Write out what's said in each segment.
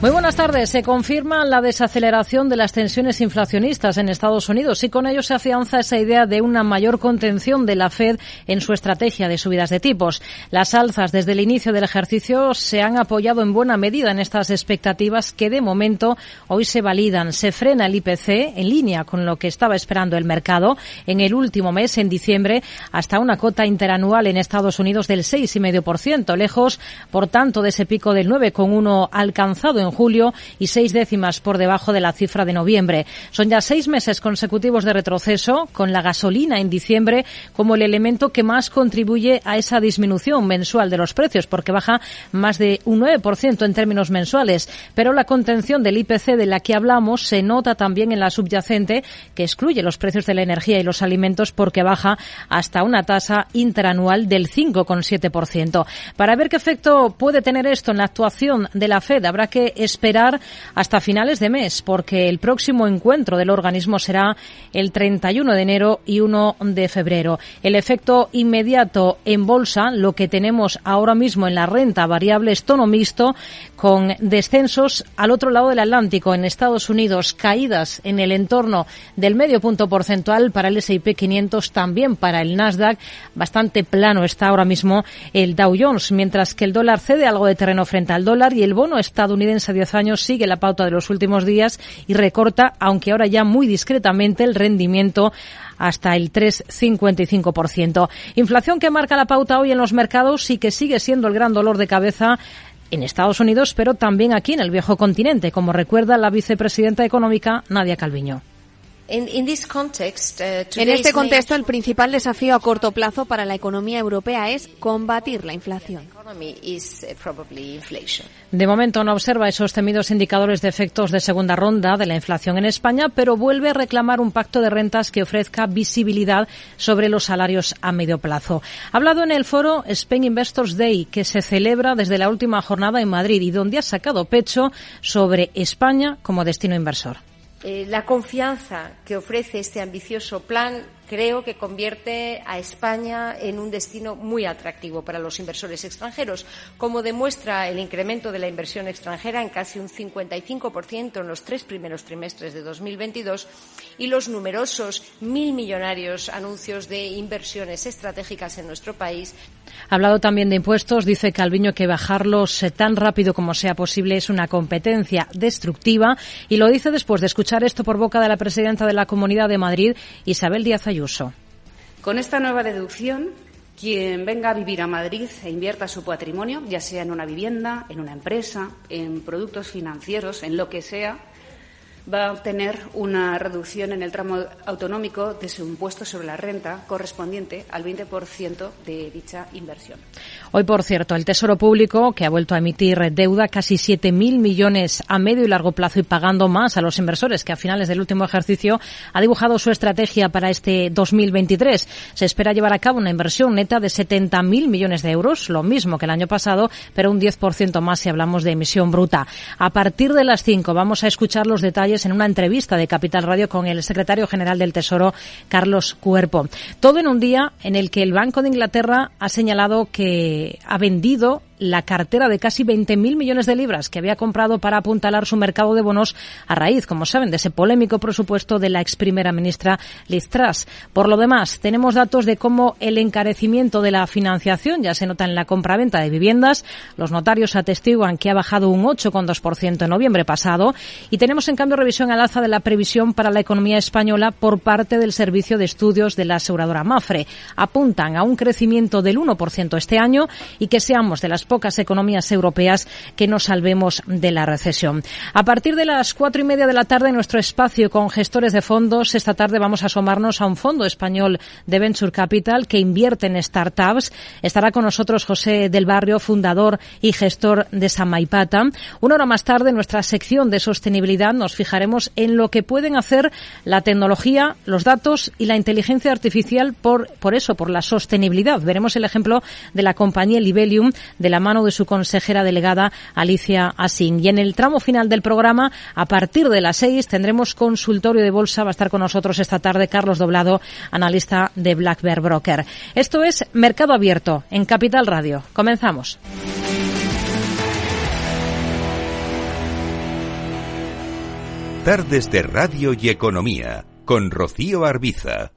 Muy buenas tardes. Se confirma la desaceleración de las tensiones inflacionistas en Estados Unidos y con ello se afianza esa idea de una mayor contención de la Fed en su estrategia de subidas de tipos. Las alzas desde el inicio del ejercicio se han apoyado en buena medida en estas expectativas que de momento hoy se validan. Se frena el IPC en línea con lo que estaba esperando el mercado en el último mes, en diciembre, hasta una cota interanual en Estados Unidos del 6,5%, lejos, por tanto, de ese pico del 9,1 alcanzado en julio y seis décimas por debajo de la cifra de noviembre. Son ya seis meses consecutivos de retroceso, con la gasolina en diciembre como el elemento que más contribuye a esa disminución mensual de los precios, porque baja más de un 9% en términos mensuales. Pero la contención del IPC de la que hablamos se nota también en la subyacente, que excluye los precios de la energía y los alimentos, porque baja hasta una tasa interanual del 5,7%. Para ver qué efecto puede tener esto en la actuación de la Fed, habrá que esperar hasta finales de mes, porque el próximo encuentro del organismo será el 31 de enero y 1 de febrero. El efecto inmediato en bolsa, lo que tenemos ahora mismo en la renta variable es tono mixto, con descensos al otro lado del Atlántico, en Estados Unidos, caídas en el entorno del medio punto porcentual para el S&P 500, también para el Nasdaq. Bastante plano está ahora mismo el Dow Jones, mientras que el dólar cede algo de terreno frente al dólar y el bono estadounidense 10 años sigue la pauta de los últimos días y recorta, aunque ahora ya muy discretamente, el rendimiento hasta el 3,55%. Inflación que marca la pauta hoy en los mercados y que sigue siendo el gran dolor de cabeza en Estados Unidos, pero también aquí en el viejo continente, como recuerda la vicepresidenta económica Nadia Calviño. Uh, en este contexto, el principal desafío a corto plazo para la economía europea es combatir la inflación. De momento no observa esos temidos indicadores de efectos de segunda ronda de la inflación en España, pero vuelve a reclamar un pacto de rentas que ofrezca visibilidad sobre los salarios a medio plazo. Ha hablado en el foro Spain Investors Day, que se celebra desde la última jornada en Madrid y donde ha sacado pecho sobre España como destino inversor. Eh, la confianza que ofrece este ambicioso plan creo que convierte a España en un destino muy atractivo para los inversores extranjeros, como demuestra el incremento de la inversión extranjera en casi un 55% en los tres primeros trimestres de 2022 y los numerosos mil millonarios anuncios de inversiones estratégicas en nuestro país. Ha hablado también de impuestos. Dice Calviño que bajarlos eh, tan rápido como sea posible es una competencia destructiva y lo dice después de escuchar esto por boca de la presidenta de la Comunidad de Madrid, Isabel Díaz Ayuso. Con esta nueva deducción, quien venga a vivir a Madrid e invierta su patrimonio, ya sea en una vivienda, en una empresa, en productos financieros, en lo que sea, va a obtener una reducción en el tramo autonómico de su impuesto sobre la renta correspondiente al 20% de dicha inversión. Hoy, por cierto, el Tesoro Público, que ha vuelto a emitir deuda casi 7.000 millones a medio y largo plazo y pagando más a los inversores que a finales del último ejercicio ha dibujado su estrategia para este 2023. Se espera llevar a cabo una inversión neta de 70.000 millones de euros, lo mismo que el año pasado, pero un 10% más si hablamos de emisión bruta. A partir de las 5 vamos a escuchar los detalles en una entrevista de Capital Radio con el secretario general del Tesoro, Carlos Cuerpo. Todo en un día en el que el Banco de Inglaterra ha señalado que ha vendido la cartera de casi 20.000 millones de libras que había comprado para apuntalar su mercado de bonos a raíz, como saben, de ese polémico presupuesto de la ex primera ministra Liz Truss. Por lo demás, tenemos datos de cómo el encarecimiento de la financiación ya se nota en la compraventa de viviendas. Los notarios atestiguan que ha bajado un 8,2% en noviembre pasado y tenemos en cambio revisión al alza de la previsión para la economía española por parte del Servicio de Estudios de la aseguradora Mafre. Apuntan a un crecimiento del 1% este año y que seamos de las pocas economías europeas que nos salvemos de la recesión. A partir de las cuatro y media de la tarde, nuestro espacio con gestores de fondos, esta tarde vamos a asomarnos a un fondo español de Venture Capital que invierte en startups. Estará con nosotros José del Barrio, fundador y gestor de Samaipata. Una hora más tarde, nuestra sección de sostenibilidad, nos fijaremos en lo que pueden hacer la tecnología, los datos y la inteligencia artificial por, por eso, por la sostenibilidad. Veremos el ejemplo de la compañía Libelium de la mano de su consejera delegada Alicia Asing. Y en el tramo final del programa, a partir de las seis, tendremos consultorio de bolsa. Va a estar con nosotros esta tarde Carlos Doblado, analista de Black Bear Broker. Esto es Mercado Abierto en Capital Radio. Comenzamos. Tardes de Radio y Economía con Rocío Arbiza.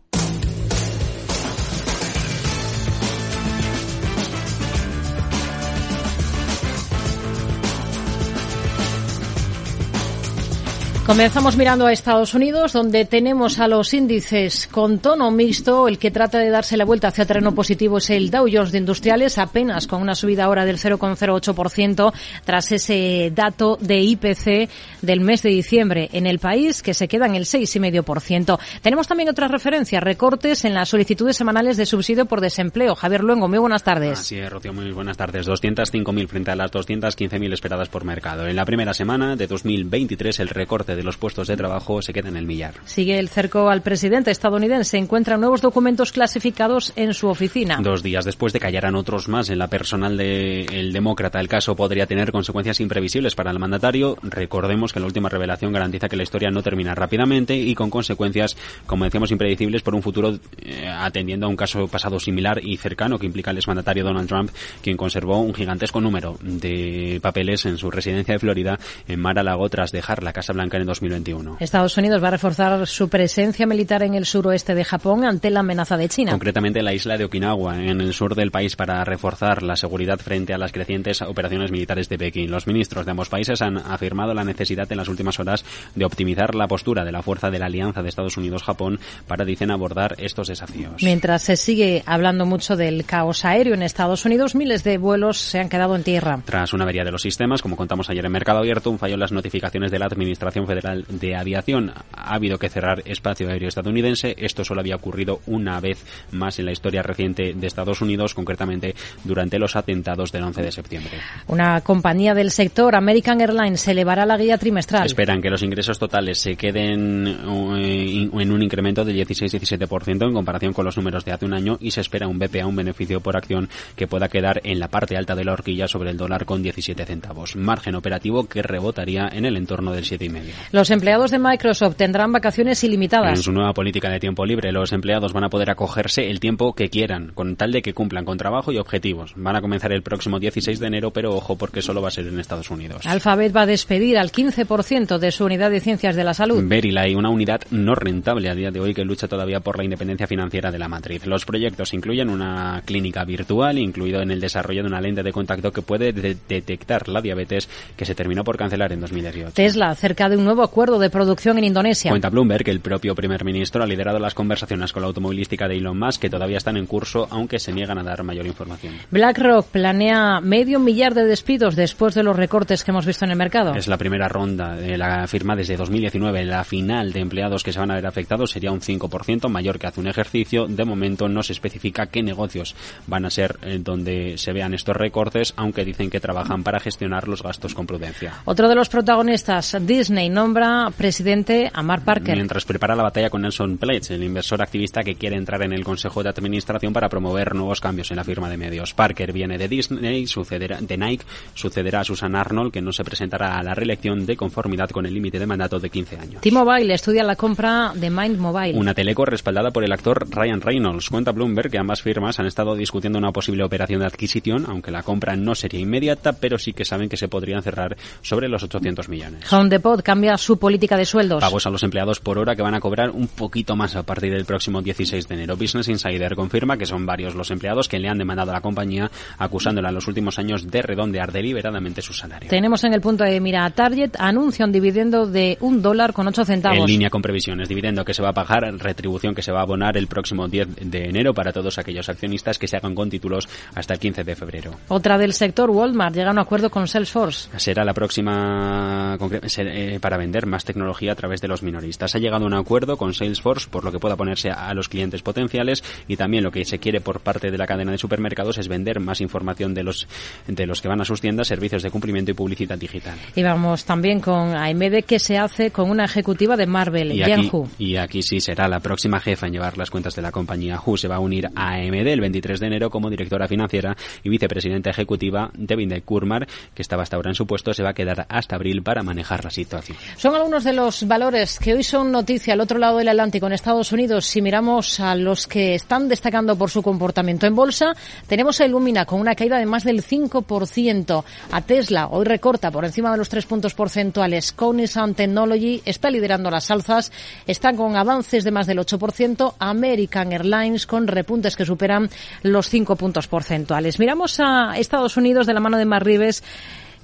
Comenzamos mirando a Estados Unidos, donde tenemos a los índices con tono mixto. El que trata de darse la vuelta hacia terreno positivo es el Dow Jones de Industriales, apenas con una subida ahora del 0,08% tras ese dato de IPC del mes de diciembre en el país, que se queda en el 6,5%. Tenemos también otras referencias, recortes en las solicitudes semanales de subsidio por desempleo. Javier Luengo, muy buenas tardes. Así es, Rocío, muy buenas tardes. 205.000 frente a las 215.000 esperadas por mercado. En la primera semana de 2023, el recorte de los puestos de trabajo se queda en el millar. Sigue el cerco al presidente estadounidense. Encuentra nuevos documentos clasificados en su oficina. Dos días después de que hallaran otros más en la personal del demócrata, el caso podría tener consecuencias imprevisibles para el mandatario. Recordemos que la última revelación garantiza que la historia no termina rápidamente y con consecuencias, como decíamos, impredecibles por un futuro eh, atendiendo a un caso pasado similar y cercano que implica al exmandatario Donald Trump, quien conservó un gigantesco número de papeles en su residencia de Florida en Mar-a-Lago tras dejar la Casa Blanca en 2021. Estados Unidos va a reforzar su presencia militar en el suroeste de Japón ante la amenaza de China. Concretamente en la isla de Okinawa, en el sur del país, para reforzar la seguridad frente a las crecientes operaciones militares de Pekín. Los ministros de ambos países han afirmado la necesidad en las últimas horas de optimizar la postura de la fuerza de la alianza de Estados Unidos-Japón para, dicen, abordar estos desafíos. Mientras se sigue hablando mucho del caos aéreo en Estados Unidos, miles de vuelos se han quedado en tierra. Tras una avería de los sistemas, como contamos ayer en Mercado Abierto, un fallo en las notificaciones de la Administración Federal de Aviación. Ha habido que cerrar espacio aéreo estadounidense. Esto solo había ocurrido una vez más en la historia reciente de Estados Unidos, concretamente durante los atentados del 11 de septiembre. Una compañía del sector, American Airlines, elevará la guía trimestral. Esperan que los ingresos totales se queden eh, en un incremento del 16-17% en comparación con los números de hace un año y se espera un BPA, un beneficio por acción, que pueda quedar en la parte alta de la horquilla sobre el dólar con 17 centavos. Margen operativo que rebotaría en el entorno del 7,5. Los empleados de Microsoft tendrán vacaciones ilimitadas. En su nueva política de tiempo libre, los empleados van a poder acogerse el tiempo que quieran, con tal de que cumplan con trabajo y objetivos. Van a comenzar el próximo 16 de enero, pero ojo porque solo va a ser en Estados Unidos. Alphabet va a despedir al 15% de su unidad de ciencias de la salud. Verilay, una unidad no rentable a día de hoy que lucha todavía por la independencia financiera de la matriz. Los proyectos incluyen una clínica virtual, incluido en el desarrollo de una lente de contacto que puede detectar la diabetes que se terminó por cancelar en 2018. Tesla, acerca de un nuevo acuerdo de producción en Indonesia. Cuenta Bloomberg que el propio primer ministro ha liderado las conversaciones con la automovilística de Elon Musk, que todavía están en curso, aunque se niegan a dar mayor información. BlackRock planea medio millar de despidos después de los recortes que hemos visto en el mercado. Es la primera ronda de la firma desde 2019. La final de empleados que se van a ver afectados sería un 5% mayor que hace un ejercicio. De momento no se especifica qué negocios van a ser eh, donde se vean estos recortes, aunque dicen que trabajan para gestionar los gastos con prudencia. Otro de los protagonistas, Disney, nombra presidente a Mark Parker. Mientras prepara la batalla con Nelson Pledge, el inversor activista que quiere entrar en el Consejo de Administración para promover nuevos cambios en la firma de medios. Parker viene de Disney, sucederá, de Nike, sucederá a Susan Arnold, que no se presentará a la reelección de conformidad con el límite de mandato de 15 años. T-Mobile estudia la compra de Mind Mobile. Una teleco respaldada por el actor Ryan Reynolds. Cuenta Bloomberg que ambas firmas han estado discutiendo una posible operación de adquisición, aunque la compra no sería inmediata, pero sí que saben que se podrían cerrar sobre los 800 millones. Home Depot cambia su política de sueldos. Pagos a los empleados por hora que van a cobrar un poquito más a partir del próximo 16 de enero. Business Insider confirma que son varios los empleados que le han demandado a la compañía acusándola en los últimos años de redondear deliberadamente su salario. Tenemos en el punto de mira a Target anuncia un dividendo de un dólar con ocho centavos. En línea con previsiones, dividendo que se va a pagar, retribución que se va a abonar el próximo 10 de enero para todos aquellos accionistas que se hagan con títulos hasta el 15 de febrero. Otra del sector, Walmart, llega a un acuerdo con Salesforce. Será la próxima eh, para vender más tecnología a través de los minoristas. Ha llegado a un acuerdo con Salesforce por lo que pueda ponerse a los clientes potenciales y también lo que se quiere por parte de la cadena de supermercados es vender más información de los de los que van a sus tiendas, servicios de cumplimiento y publicidad digital. Y vamos también con AMD que se hace con una ejecutiva de Marvel, y aquí, y aquí sí será la próxima jefa en llevar las cuentas de la compañía. Hu se va a unir a AMD el 23 de enero como directora financiera y vicepresidenta ejecutiva. Devin Kurmar, que estaba hasta ahora en su puesto, se va a quedar hasta abril para manejar la situación. Son algunos de los valores que hoy son noticia al otro lado del Atlántico en Estados Unidos. Si miramos a los que están destacando por su comportamiento en bolsa, tenemos a Illumina con una caída de más del 5%. A Tesla hoy recorta por encima de los tres puntos porcentuales. Cognizant Technology está liderando las alzas, está con avances de más del 8%. American Airlines con repuntes que superan los 5 puntos porcentuales. Miramos a Estados Unidos de la mano de Mar Rives,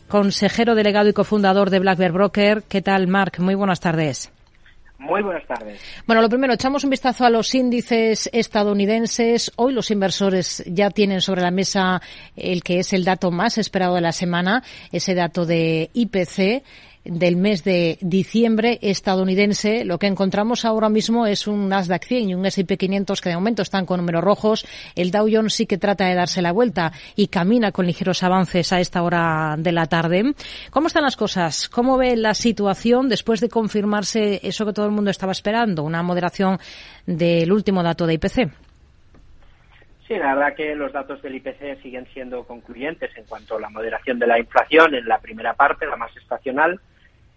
consejero delegado y cofundador de Black Bear Broker. ¿Qué tal, Mark? Muy buenas tardes. Muy buenas tardes. Bueno, lo primero, echamos un vistazo a los índices estadounidenses. Hoy los inversores ya tienen sobre la mesa el que es el dato más esperado de la semana, ese dato de IPC del mes de diciembre estadounidense, lo que encontramos ahora mismo es un Nasdaq 100 y un S&P 500 que de momento están con números rojos. El Dow Jones sí que trata de darse la vuelta y camina con ligeros avances a esta hora de la tarde. ¿Cómo están las cosas? ¿Cómo ve la situación después de confirmarse eso que todo el mundo estaba esperando, una moderación del último dato de IPC? Sí, la verdad que los datos del IPC siguen siendo concluyentes en cuanto a la moderación de la inflación en la primera parte, la más estacional,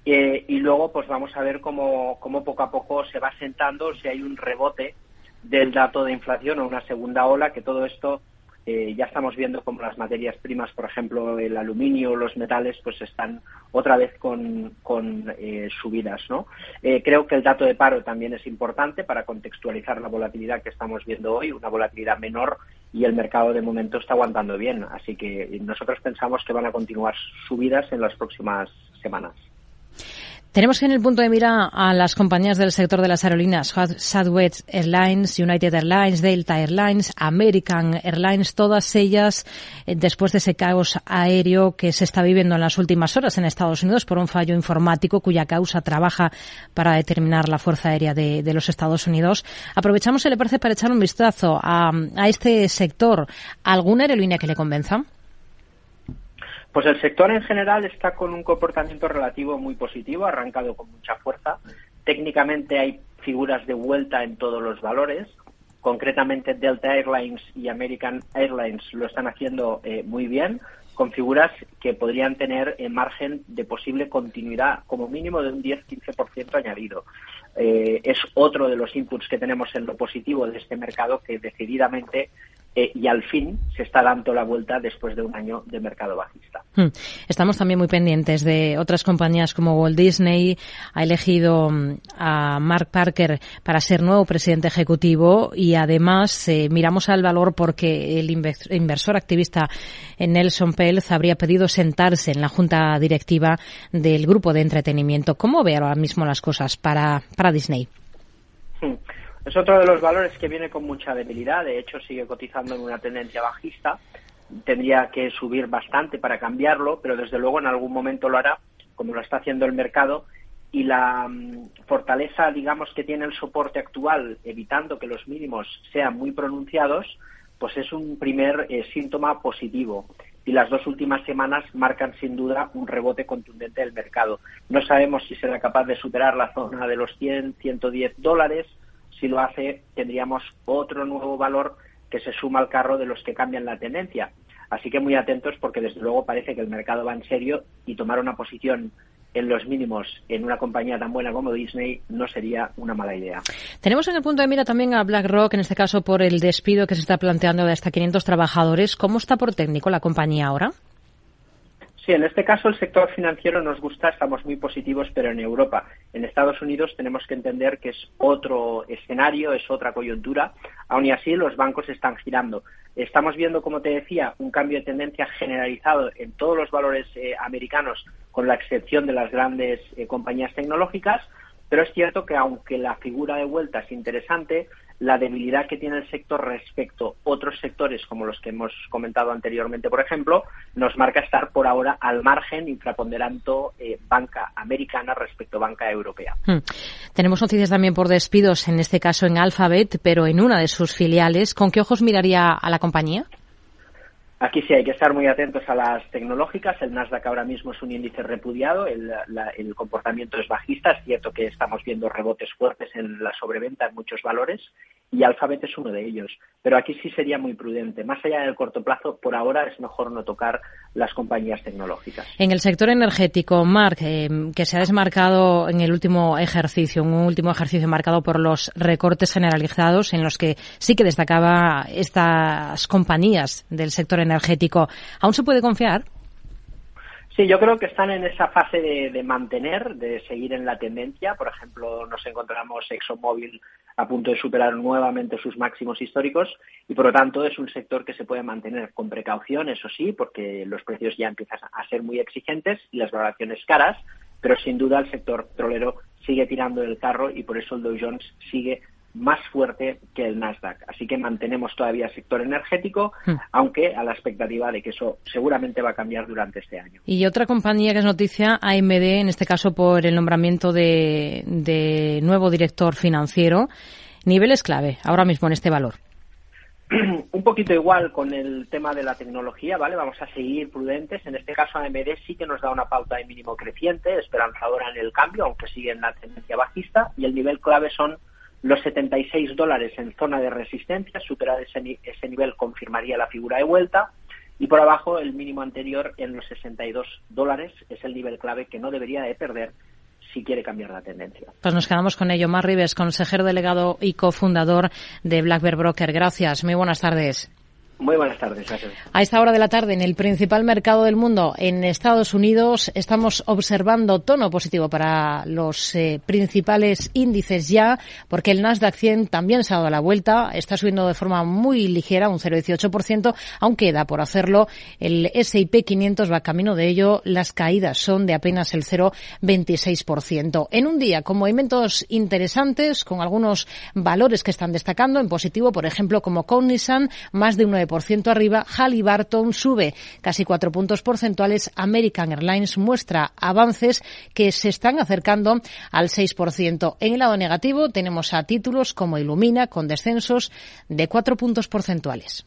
eh, y luego pues vamos a ver cómo, cómo poco a poco se va sentando, si hay un rebote del dato de inflación o una segunda ola, que todo esto eh, ya estamos viendo como las materias primas, por ejemplo, el aluminio, los metales, pues están otra vez con, con eh, subidas, ¿no? Creo que el dato de paro también es importante para contextualizar la volatilidad que estamos viendo hoy, una volatilidad menor y el mercado de momento está aguantando bien. Así que nosotros pensamos que van a continuar subidas en las próximas semanas. Tenemos en el punto de mira a las compañías del sector de las aerolíneas, Southwest Airlines, United Airlines, Delta Airlines, American Airlines, todas ellas eh, después de ese caos aéreo que se está viviendo en las últimas horas en Estados Unidos por un fallo informático cuya causa trabaja para determinar la Fuerza Aérea de, los Estados Unidos. Aprovechamos, se le parece, para echar un vistazo a, a este sector. ¿Alguna aerolínea que le convenza? Pues el sector en general está con un comportamiento relativo muy positivo, arrancado con mucha fuerza. Técnicamente hay figuras de vuelta en todos los valores. Concretamente Delta Airlines y American Airlines lo están haciendo eh, muy bien, con figuras que podrían tener en margen de posible continuidad, como mínimo de un 10-15% añadido. Eh, es otro de los inputs que tenemos en lo positivo de este mercado que decididamente eh, y al fin se está dando la vuelta después de un año de mercado bajista. Hmm. Estamos también muy pendientes de otras compañías como Walt Disney. Ha elegido mm, a Mark Parker para ser nuevo presidente ejecutivo y además eh, miramos al valor porque el inversor activista Nelson Peltz habría pedido sentarse en la junta directiva del grupo de entretenimiento. ¿Cómo ve ahora mismo las cosas para, para Disney? Es otro de los valores que viene con mucha debilidad, de hecho sigue cotizando en una tendencia bajista, tendría que subir bastante para cambiarlo, pero desde luego en algún momento lo hará, como lo está haciendo el mercado, y la mm, fortaleza, digamos, que tiene el soporte actual, evitando que los mínimos sean muy pronunciados, pues es un primer eh, síntoma positivo. Y las dos últimas semanas marcan sin duda un rebote contundente del mercado. No sabemos si será capaz de superar la zona de los 100, 110 dólares, si lo hace, tendríamos otro nuevo valor que se suma al carro de los que cambian la tendencia. Así que muy atentos porque desde luego parece que el mercado va en serio y tomar una posición en los mínimos en una compañía tan buena como Disney no sería una mala idea. Tenemos en el punto de mira también a BlackRock, en este caso por el despido que se está planteando de hasta 500 trabajadores. ¿Cómo está por técnico la compañía ahora? Sí, en este caso el sector financiero nos gusta, estamos muy positivos, pero en Europa. En Estados Unidos tenemos que entender que es otro escenario, es otra coyuntura. Aún y así, los bancos están girando. Estamos viendo, como te decía, un cambio de tendencia generalizado en todos los valores eh, americanos, con la excepción de las grandes eh, compañías tecnológicas. Pero es cierto que aunque la figura de vuelta es interesante, la debilidad que tiene el sector respecto a otros sectores como los que hemos comentado anteriormente, por ejemplo, nos marca estar por ahora al margen infraponderando eh, banca americana respecto a banca europea. Hmm. Tenemos noticias también por despidos, en este caso en Alphabet, pero en una de sus filiales. ¿Con qué ojos miraría a la compañía? Aquí sí hay que estar muy atentos a las tecnológicas. El Nasdaq ahora mismo es un índice repudiado, el, el, comportamiento es bajista. Es cierto que estamos viendo rebotes fuertes en la sobreventa en muchos valores y Alphabet es uno de ellos. Pero aquí sí sería muy prudente. Más allá del corto plazo, por ahora es mejor no tocar las compañías tecnológicas. En el sector energético, Marc, eh, que se ha desmarcado en el último ejercicio, un último ejercicio marcado por los recortes generalizados en los que sí que destacaba estas compañías del sector energético. ¿Aún se puede confiar? Sí, yo creo que están en esa fase de, de, mantener, de seguir en la tendencia. Por ejemplo, nos encontramos ExxonMobil a punto de superar nuevamente sus máximos históricos y por lo tanto es un sector que se puede mantener con precaución, eso sí, porque los precios ya empiezan a ser muy exigentes y las valoraciones caras, pero sin duda el sector petrolero sigue tirando del carro y por eso el Dow Jones sigue más fuerte que el Nasdaq. Así que mantenemos todavía el sector energético, hmm. aunque a la expectativa de que eso seguramente va a cambiar durante este año. Y otra compañía que es noticia, AMD, en este caso por el nombramiento de, de nuevo director financiero. Niveles clave ahora mismo en este valor. un poquito igual con el tema de la tecnología, ¿vale? Vamos a seguir prudentes. En este caso, AMD sí que nos da una pauta de mínimo creciente, esperanzadora en el cambio, aunque sigue en la tendencia bajista. Y el nivel clave son los 76 dólares en zona de resistencia, superar ese, ese nivel confirmaría la figura de vuelta. Y por abajo, el mínimo anterior en los 62 dólares es el nivel clave que no debería de perder si quiere cambiar la tendencia. Pues nos quedamos con ello. Mar Rives, consejero delegado y cofundador de Black Bear Broker. Gracias. Muy buenas tardes. Muy buenas tardes. A esta hora de la tarde, en el principal mercado del mundo, en Estados Unidos, estamos observando tono positivo para los eh, principales índices ya, porque el Nasdaq 100 también se ha dado la vuelta, está subiendo de forma muy ligera, un 0,18%, aunque da por hacerlo. El S&P 500 va camino de ello, las caídas son de apenas el 0,26%. En un día con movimientos interesantes, con algunos valores que están destacando en positivo, por ejemplo, como Cognizant, más de un 9% ciento arriba, Halliburton sube casi cuatro puntos porcentuales, American Airlines muestra avances que se están acercando al 6%. En el lado negativo tenemos a títulos como Illumina con descensos de cuatro puntos porcentuales.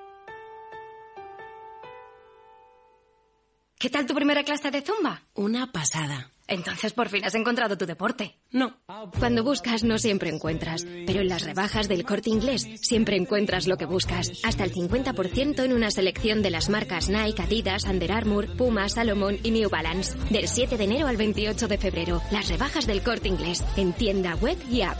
¿Qué tal tu primera clase de zumba? Una pasada. Entonces por fin has encontrado tu deporte. No. Cuando buscas no siempre encuentras, pero en las rebajas del corte inglés siempre encuentras lo que buscas. Hasta el 50% en una selección de las marcas Nike, Adidas, Under Armour, Puma, Salomon y New Balance. Del 7 de enero al 28 de febrero. Las rebajas del corte inglés en tienda web y app.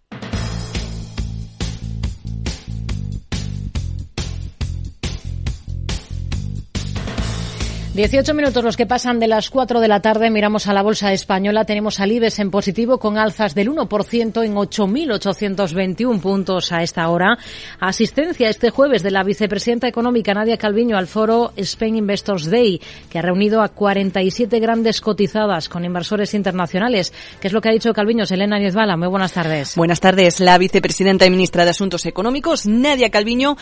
18 minutos los que pasan de las 4 de la tarde. Miramos a la bolsa española. Tenemos al IBEX en positivo con alzas del 1% en 8.821 puntos a esta hora. Asistencia este jueves de la vicepresidenta económica Nadia Calviño al foro Spain Investors Day, que ha reunido a 47 grandes cotizadas con inversores internacionales. ¿Qué es lo que ha dicho Calviño? Elena Niezbala, muy buenas tardes. Buenas tardes. La vicepresidenta y ministra de Asuntos Económicos, Nadia Calviño,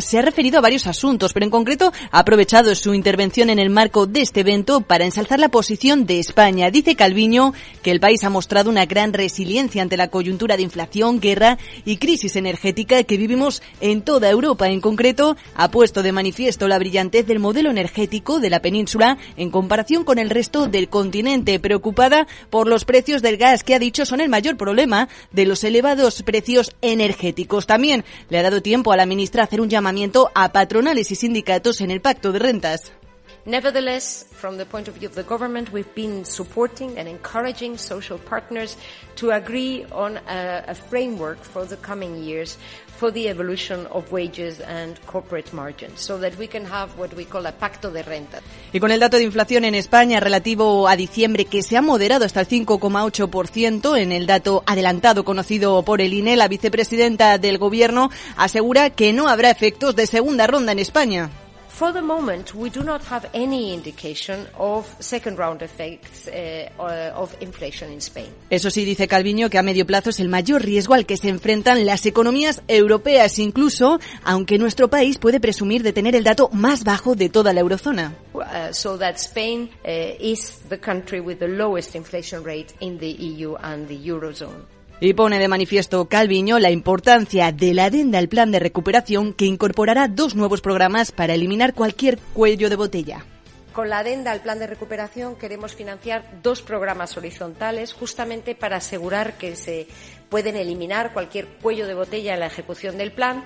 se ha referido a varios asuntos, pero en concreto ha aprovechado su intervención en el el marco de este evento para ensalzar la posición de España. Dice Calviño que el país ha mostrado una gran resiliencia ante la coyuntura de inflación, guerra y crisis energética que vivimos en toda Europa. En concreto, ha puesto de manifiesto la brillantez del modelo energético de la península en comparación con el resto del continente, preocupada por los precios del gas que ha dicho son el mayor problema de los elevados precios energéticos. También le ha dado tiempo a la ministra hacer un llamamiento a patronales y sindicatos en el pacto de rentas. Nevertheless, from the point of view of the government, we've been supporting and encouraging social partners to agree on a, framework for the coming years for the evolution of wages and corporate margins, so that we can have what we call a pacto de renta. Y con el dato de inflación en España relativo a diciembre que se ha moderado hasta el 5,8% en el dato adelantado conocido por el INE, la vicepresidenta del Gobierno asegura que no habrá efectos de segunda ronda en España. For the moment, we do not have any indication of second round effects uh, of inflation in Spain. Eso sí, dice Calviño que a medio plazo es el mayor riesgo al que se enfrentan las economías europeas, incluso aunque nuestro país puede presumir de tener el dato más bajo de toda la eurozona. Uh, so that Spain uh, is the country with the lowest inflation rate in the EU and the eurozone. Y pone de manifiesto Calviño la importancia de la adenda al plan de recuperación que incorporará dos nuevos programas para eliminar cualquier cuello de botella. Con la adenda al plan de recuperación queremos financiar dos programas horizontales justamente para asegurar que se pueden eliminar cualquier cuello de botella en la ejecución del plan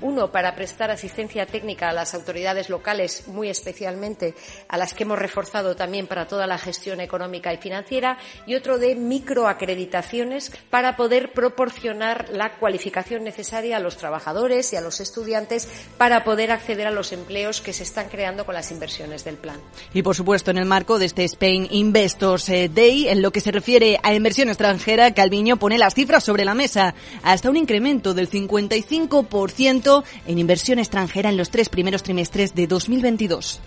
uno, para prestar asistencia técnica a las autoridades locales, muy especialmente a las que hemos reforzado también para toda la gestión económica y financiera, y otro de microacreditaciones para poder proporcionar la cualificación necesaria a los trabajadores y a los estudiantes para poder acceder a los empleos que se están creando con las inversiones del plan. Y, por supuesto, en el marco de este Spain Investors eh, Day, en lo que se refiere a inversión extranjera, Calviño pone las cifras sobre la mesa, hasta un incremento del 55% en inversión extranjera en los tres primeros trimestres de 2022.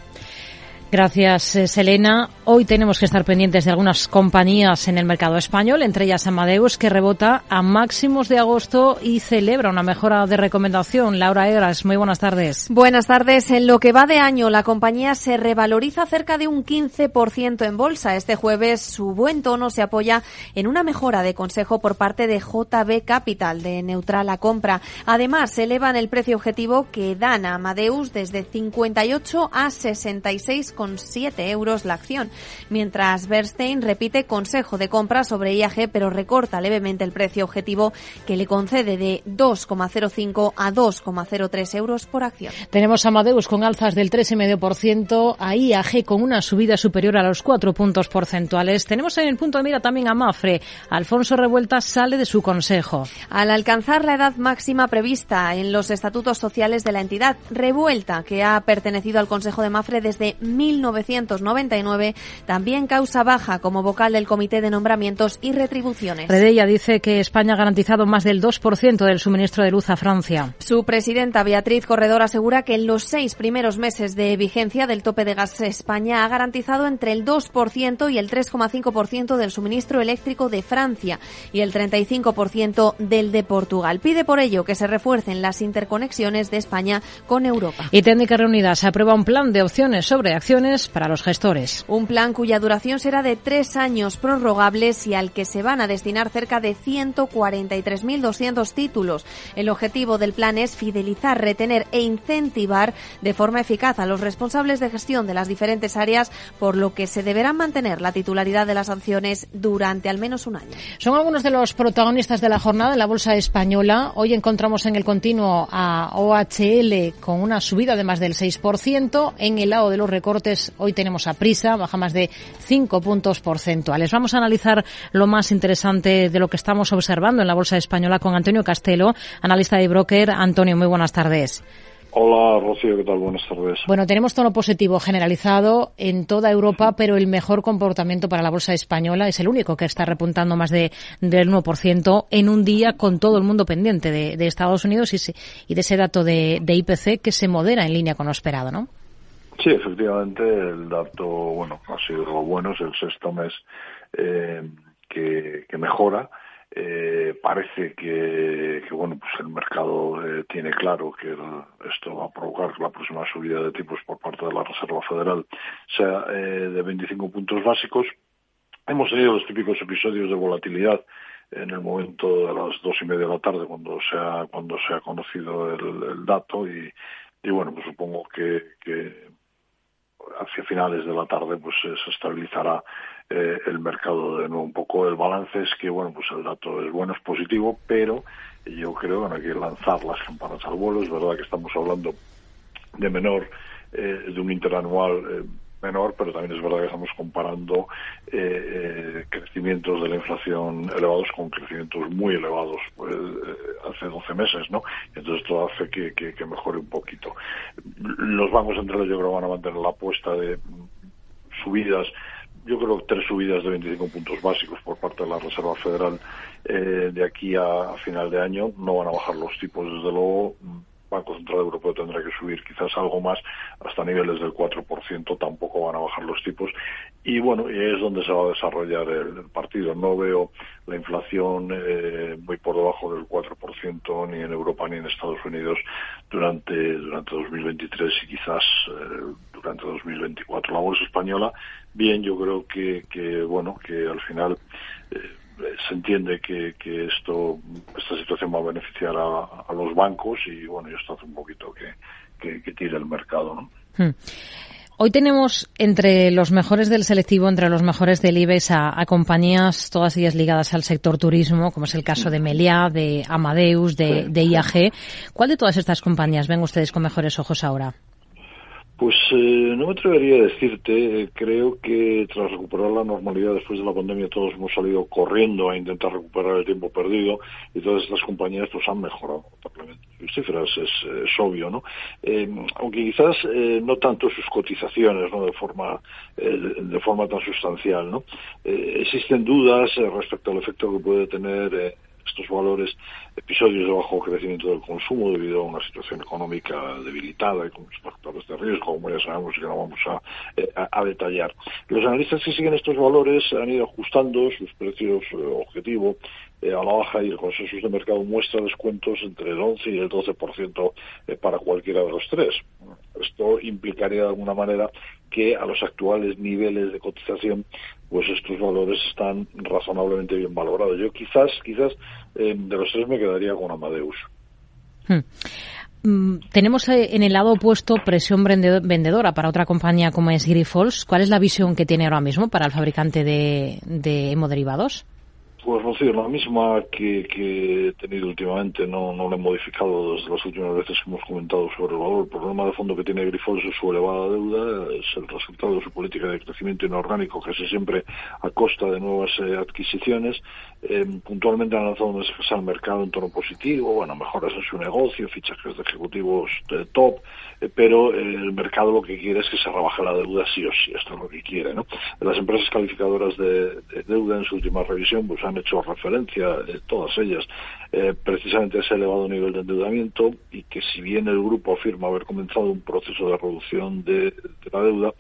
Gracias, eh, Selena. Hoy tenemos que estar pendientes de algunas compañías en el mercado español, entre ellas Amadeus, que rebota a máximos de agosto y celebra una mejora de recomendación. Laura Egras, muy buenas tardes. Buenas tardes. En lo que va de año, la compañía se revaloriza cerca de un 15% en bolsa. Este jueves, su buen tono se apoya en una mejora de consejo por parte de JB Capital, de neutral a compra. Además, elevan el precio objetivo que dan a Amadeus desde 58 a 66 con 7 euros la acción, mientras Bernstein repite consejo de compra sobre IAG, pero recorta levemente el precio objetivo que le concede de 2,05 a 2,03 euros por acción. Tenemos a Amadeus con alzas del 3,5%, a IAG con una subida superior a los 4 puntos porcentuales. Tenemos en el punto de mira también a Mafre. Alfonso Revuelta sale de su consejo. Al alcanzar la edad máxima prevista en los estatutos sociales de la entidad, Revuelta, que ha pertenecido al Consejo de Mafre desde 1999, también causa baja como vocal del Comité de Nombramientos y Retribuciones. Redella dice que España ha garantizado más del 2% del suministro de luz a Francia. Su presidenta Beatriz Corredor asegura que en los seis primeros meses de vigencia del tope de gas España ha garantizado entre el 2% y el 3,5% del suministro eléctrico de Francia y el 35% del de Portugal. Pide por ello que se refuercen las interconexiones de España con Europa. Y Técnicas Reunidas se aprueba un plan de opciones sobre acciones para los gestores. Un plan cuya duración será de tres años prorrogables y al que se van a destinar cerca de 143.200 títulos. El objetivo del plan es fidelizar, retener e incentivar de forma eficaz a los responsables de gestión de las diferentes áreas, por lo que se deberá mantener la titularidad de las sanciones durante al menos un año. Son algunos de los protagonistas de la jornada en la Bolsa Española. Hoy encontramos en el continuo a OHL con una subida de más del 6%. En el lado de los recortes hoy tenemos a Prisa, baja más de 5 puntos porcentuales. Vamos a analizar lo más interesante de lo que estamos observando en la Bolsa Española con Antonio Castelo, analista de broker. Antonio, muy buenas tardes. Hola, Rocío, ¿qué tal? Buenas tardes. Bueno, tenemos tono positivo generalizado en toda Europa, pero el mejor comportamiento para la bolsa española es el único que está repuntando más de, del 1% en un día con todo el mundo pendiente de, Estados Unidos y, y, de ese dato de, IPC que se modera en línea con lo esperado, ¿no? Sí, efectivamente, el dato, bueno, ha sido bueno, es el sexto mes eh, que, que mejora eh, parece que, bueno pues el mercado eh, tiene claro que esto va a provocar que la próxima subida de tipos por parte de la Reserva Federal sea eh, de 25 puntos básicos. Hemos tenido los típicos episodios de volatilidad en el momento de las dos y media de la tarde cuando se ha cuando se ha conocido el, dato y, y bueno pues supongo que, que hacia finales de la tarde pues se estabilizará eh, el mercado de nuevo un poco. El balance es que, bueno, pues el dato es bueno, es positivo, pero yo creo que no hay que lanzar las campanas al vuelo. Es verdad que estamos hablando de menor, eh, de un interanual eh, menor, pero también es verdad que estamos comparando crecimientos de la inflación elevados con crecimientos muy elevados pues, hace 12 meses, ¿no? Entonces esto hace que, que, mejore un poquito. Los bancos centrales yo creo van a mantener la apuesta de subidas yo creo tres subidas de 25 puntos básicos por parte de la Reserva Federal eh, de aquí a, final de año. No van a bajar los tipos, desde luego. Banco Central Europeo tendrá que subir quizás algo más, hasta niveles del 4%, tampoco van a bajar los tipos. Y bueno, es donde se va a desarrollar el, partido. No veo la inflación eh, muy por debajo del 4% ni en Europa ni en Estados Unidos durante, durante 2023 y quizás eh, durante 2024. La bolsa española, bien, yo creo que, que bueno, que al final eh, se entiende que, que, esto, esta situación va a beneficiar a, los bancos y bueno, y esto hace un poquito que, que, tire el mercado, ¿no? Hmm. Hoy tenemos entre los mejores del selectivo, entre los mejores del IBEX, a, compañías, todas ellas ligadas al sector turismo, como es el caso de Meliá, de Amadeus, de, de IAG. ¿Cuál de todas estas compañías ven ustedes con mejores ojos ahora? Pues eh, no me atrevería a decirte, creo que tras recuperar la normalidad después de la pandemia todos hemos salido corriendo a intentar recuperar el tiempo perdido y todas estas compañías pues han mejorado sus cifras, es, obvio, ¿no? Eh, aunque quizás eh, no tanto sus cotizaciones, ¿no? De forma, de forma tan sustancial, ¿no? existen dudas respecto al efecto que puede tener estos valores episodios de bajo crecimiento del consumo debido a una situación económica debilitada y con factores de riesgo, como ya sabemos que no vamos eh, a, detallar. Los analistas que siguen estos valores han ido ajustando sus precios eh, objetivo eh, a la baja y el consenso de mercado muestra descuentos entre el 11 y el 12% para cualquiera de los tres. Esto implicaría de alguna manera que a los actuales niveles de cotización pues estos valores están razonablemente bien valorados. Yo quizás, quizás de los tres me quedaría con Amadeus. Hmm. Mm, tenemos eh, en el lado opuesto presión vendedora para otra compañía como es Grifols. ¿Cuál es la visión que tiene ahora mismo para el fabricante de, de hemoderivados? Pues Rocío, la misma que, que, he tenido últimamente, no, no la he modificado desde las últimas veces que hemos comentado sobre el valor. El problema de fondo que tiene Grifols es su elevada deuda, es el resultado de su política de crecimiento inorgánico, casi siempre a costa de nuevas eh, adquisiciones. Eh, puntualmente han lanzado mensajes al mercado en tono positivo, bueno, mejoras en su negocio, fichajes de ejecutivos de top, eh, pero el mercado lo que quiere es que se rebaje la deuda sí o sí, esto es lo que quiere, ¿no? Las empresas calificadoras de, deuda en su última revisión pues han hecho referencia, eh, todas ellas, eh, precisamente ese elevado nivel de endeudamiento y que si bien el grupo afirma haber comenzado un proceso de reducción de la deuda,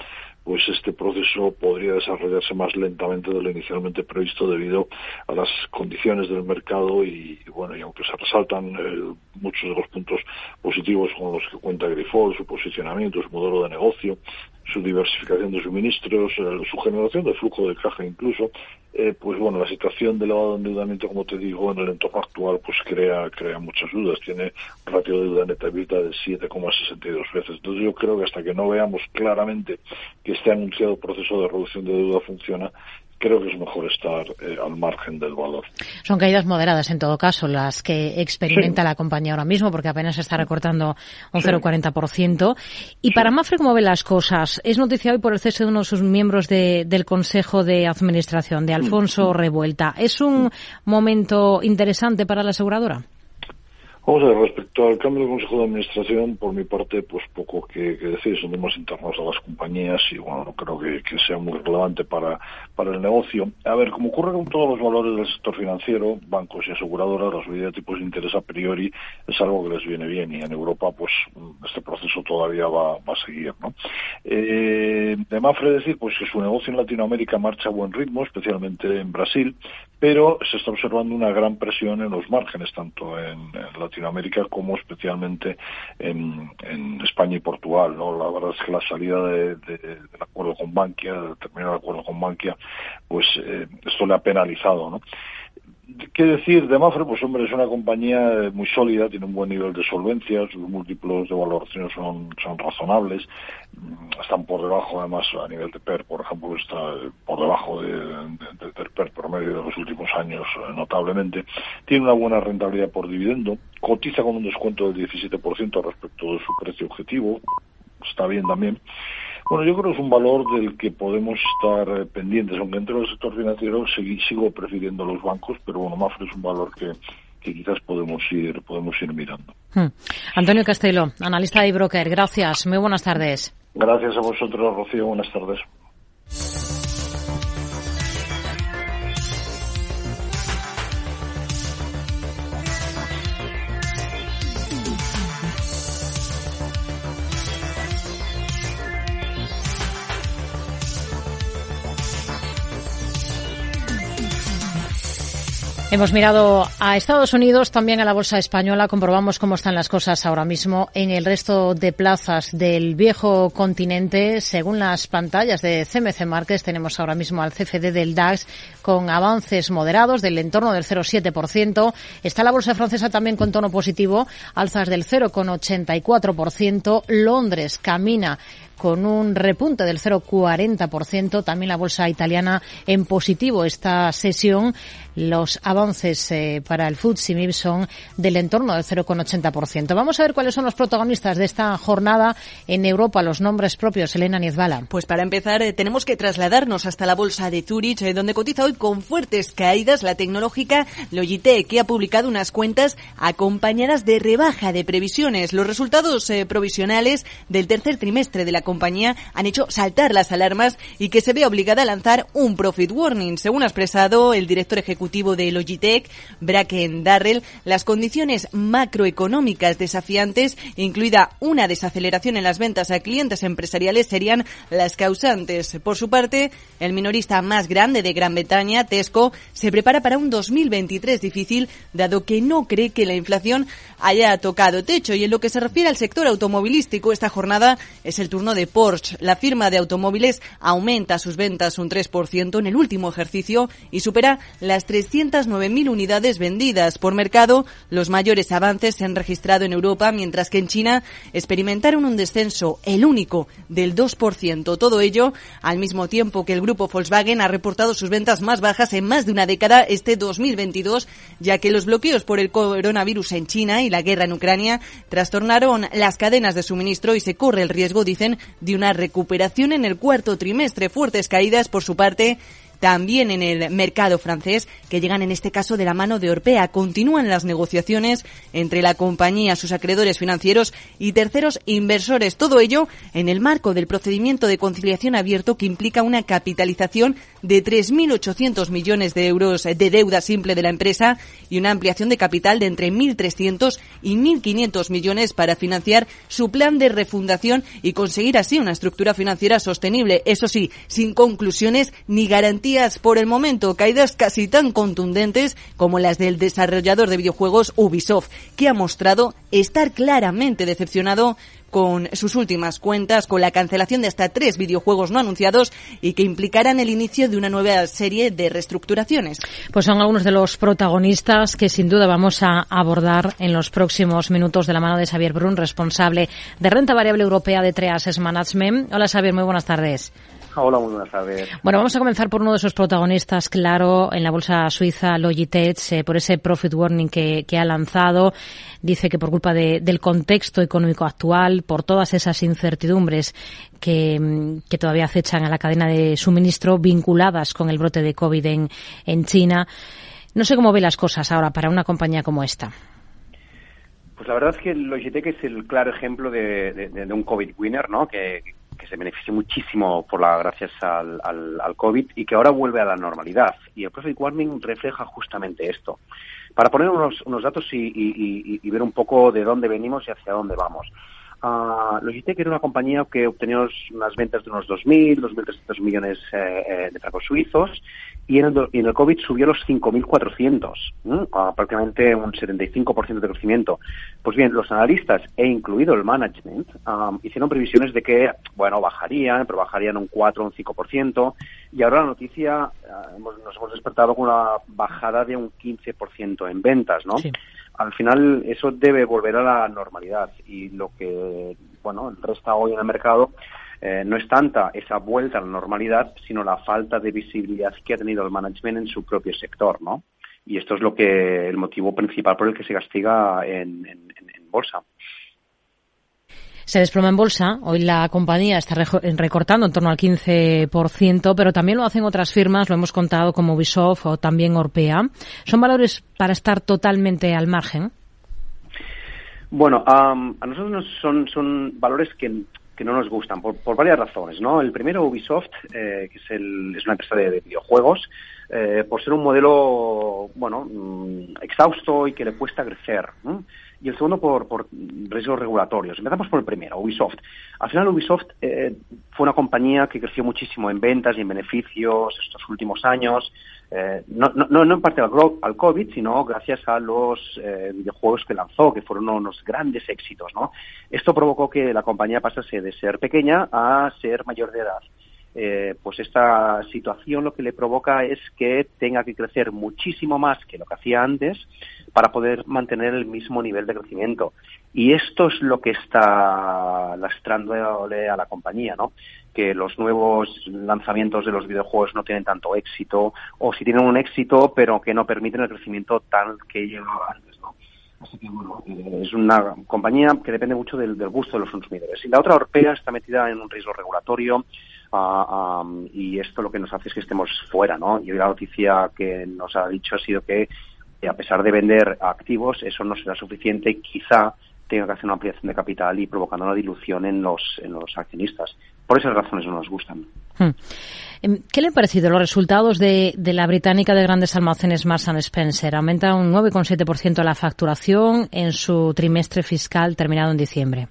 pues este proceso podría desarrollarse más lentamente de lo inicialmente previsto debido a las condiciones del mercado y, bueno, y aunque se resaltan eh, muchos de los puntos positivos con los que cuenta Grifol, su posicionamiento, su modelo de negocio, su diversificación de suministros, eh, su generación de flujo de caja incluso, eh, pues bueno, la situación de elevado endeudamiento, como te digo, en el entorno actual, pues crea, crea muchas dudas. Tiene ratio de deuda neta de 7,62 veces. Entonces yo creo que hasta que no veamos claramente que este anunciado proceso de reducción de deuda funciona, creo que es mejor estar eh, al margen del valor. Son caídas moderadas en todo caso las que experimenta la compañía ahora mismo, porque apenas está recortando un 0,40%. Y para Mafre, ¿cómo ve las cosas? Es noticia hoy por el cese de uno de sus miembros del Consejo de Administración, de Alfonso mm. Revuelta. ¿Es un momento interesante para la aseguradora? Vamos a ver, respecto al cambio de Consejo de Administración, por mi parte, pues poco que, decir, son temas internos a las compañías y bueno, no creo que, sea muy relevante para, para el negocio. A ver, como ocurre con todos los valores del sector financiero, bancos y aseguradoras, la subida de tipos de interés a priori es algo que les viene bien y en Europa, pues este proceso todavía va, a seguir, ¿no? Eh, de Mafre decir, pues que su negocio en Latinoamérica marcha a buen ritmo, especialmente en Brasil, pero se está observando una gran presión en los márgenes, tanto en, Latinoamérica como especialmente en, España y Portugal. ¿no? La verdad es que la salida del acuerdo con Bankia, de terminar el acuerdo con Bankia, pues eh, esto le ha penalizado. ¿no? ¿Qué decir de Mafre? Pues hombre, es una compañía muy sólida, tiene un buen nivel de solvencia, sus múltiplos de valoración son, son razonables, mm, están por debajo además a nivel de PER, por ejemplo, está por debajo de, del PER promedio de los últimos años eh, notablemente, tiene una buena rentabilidad por dividendo, cotiza con un descuento del 17% respecto de su precio objetivo, está bien también, bueno, yo creo que es un valor del que podemos estar eh, pendientes, aunque dentro del sector financiero sigo prefiriendo los bancos, pero bueno, Mafre es un valor que, quizás podemos ir podemos ir mirando. Hmm. Antonio Castelo, analista de broker, gracias, muy buenas tardes. Gracias a vosotros, Rocío, buenas tardes. Hemos mirado a Estados Unidos, también a la bolsa española, comprobamos cómo están las cosas ahora mismo en el resto de plazas del viejo continente. Según las pantallas de CMC Markets, tenemos ahora mismo al CFD del DAX con avances moderados del entorno del 0,7%. Está la bolsa francesa también con tono positivo, alzas del 0,84%. Londres camina con un repunte del 0,40%. También la bolsa italiana en positivo esta sesión. Los avances eh, para el FTSE son del entorno del 0,80%. Vamos a ver cuáles son los protagonistas de esta jornada en Europa, los nombres propios. Elena Niezbala. Pues para empezar, eh, tenemos que trasladarnos hasta la bolsa de Zurich, eh, donde cotiza hoy con fuertes caídas la tecnológica Logitech, que ha publicado unas cuentas acompañadas de rebaja de previsiones. Los resultados provisionales del tercer trimestre de la compañía han hecho saltar las alarmas y que se ve obligada a lanzar un profit warning. Según ha expresado el director ejecutivo de Logitech, Bracken Darrell, las condiciones macroeconómicas desafiantes, incluida una desaceleración en las ventas a clientes empresariales, serían las causantes. Por su parte, el minorista más grande de Gran Bretaña, Tesco, se prepara para un 2023 difícil, dado que no cree que la inflación haya tocado techo. Y en lo que se refiere al sector automovilístico, esta jornada es el turno de Porsche. La firma de automóviles aumenta sus ventas un 3% en el último ejercicio y supera las 309.000 unidades vendidas. Por mercado, los mayores avances se han registrado en Europa, mientras que en China experimentaron un descenso, el único, del 2%. Todo ello al mismo tiempo que el grupo Volkswagen ha reportado sus ventas más bajas en más de una década este 2022, ya que los bloqueos por el coronavirus en China y la guerra en Ucrania trastornaron las cadenas de suministro y se corre el riesgo, dicen, de una recuperación en el cuarto trimestre. Fuertes caídas por su parte también en el mercado francés, que llegan en este caso de la mano de Orpea. Continúan las negociaciones entre la compañía, sus acreedores financieros y terceros inversores. Todo ello en el marco del procedimiento de conciliación abierto que implica una capitalización de 3.800 millones de euros de deuda simple de la empresa y una ampliación de capital de entre 1.300 y 1.500 millones para financiar su plan de refundación y conseguir así una estructura financiera sostenible. Eso sí, sin conclusiones ni garantías por el momento, caídas casi tan contundentes como las del desarrollador de videojuegos Ubisoft, que ha mostrado estar claramente decepcionado con sus últimas cuentas, con la cancelación de hasta tres videojuegos no anunciados y que implicarán el inicio de una nueva serie de reestructuraciones. Pues son algunos de los protagonistas que sin duda vamos a abordar en los próximos minutos de la mano de Xavier Brun, responsable de renta variable europea de Treases Management. Hola Xavier, muy buenas tardes. Hola, muy buenas tardes. Bueno, vamos a comenzar por uno de esos protagonistas, claro, en la bolsa suiza Logitech, eh, por ese profit warning que, ha lanzado. Dice que por culpa del contexto económico actual, por todas esas incertidumbres que, que, todavía acechan a la cadena de suministro vinculadas con el brote de COVID en, en China. No sé cómo ve las cosas ahora para una compañía como esta. Pues la verdad es que Logitech es el claro ejemplo de, de, un COVID winner, ¿no? Que, que se beneficia muchísimo por la gracias al, al, COVID y que ahora vuelve a la normalidad. Y el Profit Warning refleja justamente esto. Para poner unos, unos datos y, y, ver un poco de dónde venimos y hacia dónde vamos. Uh, Logitech era una compañía que obtenía unas ventas de unos 2.000, 2.300 millones eh, eh, de francos suizos y en el, en el COVID subió a los 5.400, uh, prácticamente un 75% de crecimiento. Pues bien, los analistas, e incluido el management, um, hicieron previsiones de que, bueno, bajarían, pero bajarían un 4 o un 5%, y ahora la noticia, uh, hemos, nos hemos despertado con una bajada de un 15% en ventas, ¿no? Al final eso debe volver a la normalidad y lo que, bueno, resta hoy en el mercado eh, no es tanta esa vuelta a la normalidad, sino la falta de visibilidad que ha tenido el management en su propio sector, ¿no? Y esto es lo que el motivo principal por el que se castiga en, bolsa. Se desploma en bolsa. Hoy la compañía está recortando en torno al 15%, pero también lo hacen otras firmas, lo hemos contado como Ubisoft o también Orpea. ¿Son valores para estar totalmente al margen? Bueno, a nosotros son, son valores que que no nos gustan por, por varias razones, ¿no? El primero, Ubisoft, eh, que es, el, es una empresa de, videojuegos, eh, por ser un modelo, bueno, mm, exhausto y que le cuesta crecer. Y el segundo, por, por riesgos regulatorios. Empezamos por el primero, Ubisoft. Al final, Ubisoft eh, fue una compañía que creció muchísimo en ventas y en beneficios estos últimos años. Eh, no, no, en parte al, al COVID, sino gracias a los eh, videojuegos que lanzó, que fueron unos grandes éxitos. ¿no? Esto provocó que la compañía pasase de ser pequeña a ser mayor de edad. Eh, pues esta situación lo que le provoca es que tenga que crecer muchísimo más que lo que hacía antes para poder mantener el mismo nivel de crecimiento. Y esto es lo que está lastrándole a la compañía, ¿no? que los nuevos lanzamientos de los videojuegos no tienen tanto éxito, o si tienen un éxito, pero que no permiten el crecimiento tal que llevaba antes, ¿no? Así que, bueno, eh, es una compañía que depende mucho del, gusto de los consumidores. Y la otra, Orpea, está metida en un riesgo regulatorio, ah, y esto lo que nos hace es que estemos fuera, ¿no? Y hoy la noticia que nos ha dicho ha sido que, a pesar de vender activos, eso no será suficiente quizá tenga que hacer una ampliación de capital y provocando una dilución en los, en los accionistas. Por esas razones no nos gustan. Hmm. Em, ¿Qué le han parecido los resultados de, la británica de grandes almacenes Marks Spencer? Aumenta un 9,7% la facturación en su trimestre fiscal terminado en diciembre.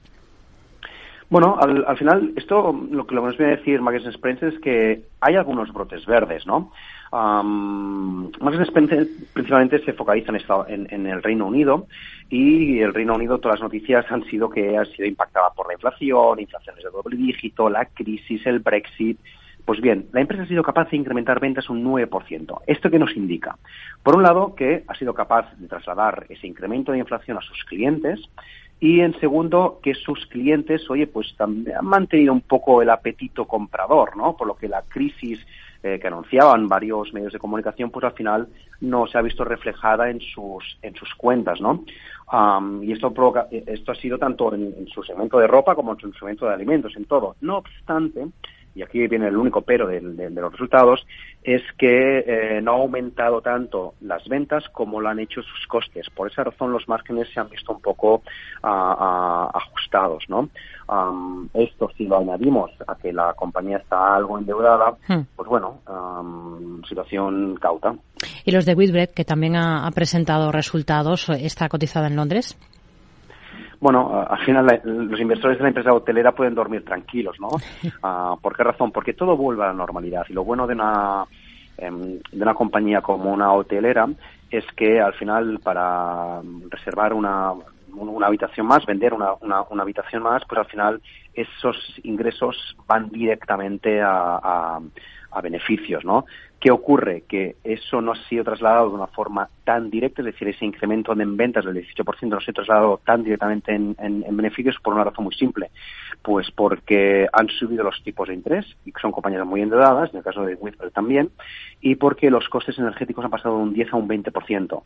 Bueno, al, final, esto lo que nos viene a decir Marks Spencer es que hay algunos brotes verdes, ¿no? Um, Spencer principalmente se focaliza en, en, el Reino Unido y el Reino Unido todas las noticias han sido que ha sido impactada por la inflación, inflaciones de doble dígito, la crisis, el Brexit. Pues bien, la empresa ha sido capaz de incrementar ventas un 9%. ¿Esto qué nos indica? Por un lado, que ha sido capaz de trasladar ese incremento de inflación a sus clientes y en segundo, que sus clientes, oye, pues han mantenido un poco el apetito comprador, ¿no? Por lo que la crisis eh, que anunciaban varios medios de comunicación, pues al final no se ha visto reflejada en sus en sus cuentas, ¿no? y esto provoca, esto ha sido tanto en, su segmento de ropa como en su segmento de alimentos, en todo. No obstante, y aquí viene el único pero de, los resultados, es que eh, no ha aumentado tanto las ventas como lo han hecho sus costes. Por esa razón los márgenes se han visto un poco ajustados. ¿no? esto si lo añadimos a que la compañía está algo endeudada, hmm. pues bueno, situación cauta. ¿Y los de Whitbread, que también ha, ha presentado resultados, está cotizada en Londres? Bueno, al final los inversores de la empresa hotelera pueden dormir tranquilos, ¿no? Ah, ¿Por qué razón? Porque todo vuelve a la normalidad y lo bueno de una em, de una compañía como una hotelera es que al final para reservar una, una habitación más, vender una, una, una, habitación más, pues al final esos ingresos van directamente a, a, a beneficios, ¿no? ¿Qué ocurre? Que eso no ha sido trasladado de una forma tan directa, es decir, ese incremento en ventas del 18% no se ha trasladado tan directamente en, beneficios por una razón muy simple. Pues porque han subido los tipos de interés, y son compañías muy endeudadas, en el caso de Whitbread también, y porque los costes energéticos han pasado de un 10 a un 20%.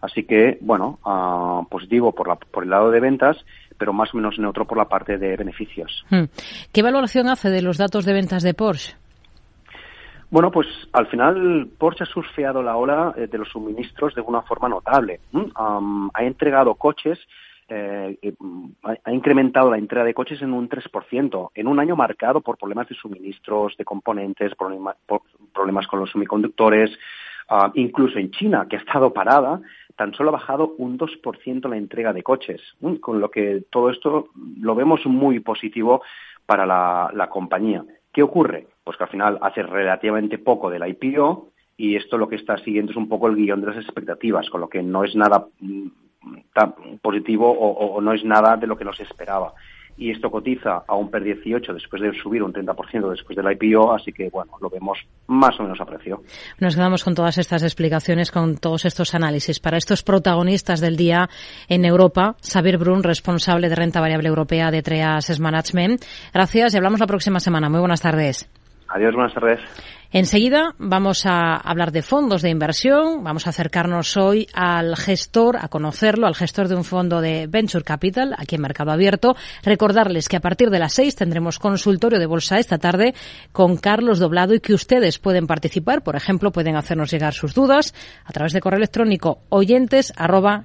Así que, bueno, uh, positivo por, la, por el lado de ventas, pero más o menos neutro por la parte de beneficios. Hmm. ¿Qué valoración hace de los datos de ventas de Porsche? Bueno, pues al final Porsche ha surfeado la ola eh, de los suministros de una forma notable. ha entregado coches eh, eh, ha incrementado la entrega de coches en un 3%, en un año marcado por problemas de suministros, de componentes, problemas con los semiconductores, ah, incluso en China, que ha estado parada, tan solo ha bajado un 2% la entrega de coches, con lo que todo esto lo vemos muy positivo para la compañía. ¿Qué ocurre? Pues que al final hace relativamente poco del IPO y esto lo que está siguiendo es un poco el guion de las expectativas, con lo que no es nada mm, tan positivo o, no es nada de lo que nos esperaba. Y esto cotiza a un PER 18 después de subir un 30% después del IPO, así que bueno, lo vemos más o menos a precio. Nos quedamos con todas estas explicaciones, con todos estos análisis. Para estos protagonistas del día en Europa, Xavier Brun, responsable de renta variable europea de Treas Management. Gracias y hablamos la próxima semana. Muy buenas tardes. Adiós, buenas tardes. Enseguida vamos a hablar de fondos de inversión. Vamos a acercarnos hoy al gestor, a conocerlo, al gestor de un fondo de Venture Capital aquí en Mercado Abierto. Recordarles que a partir de las seis tendremos consultorio de bolsa esta tarde con Carlos Doblado y que ustedes pueden participar. Por ejemplo, pueden hacernos llegar sus dudas a través de correo electrónico oyentes arroba.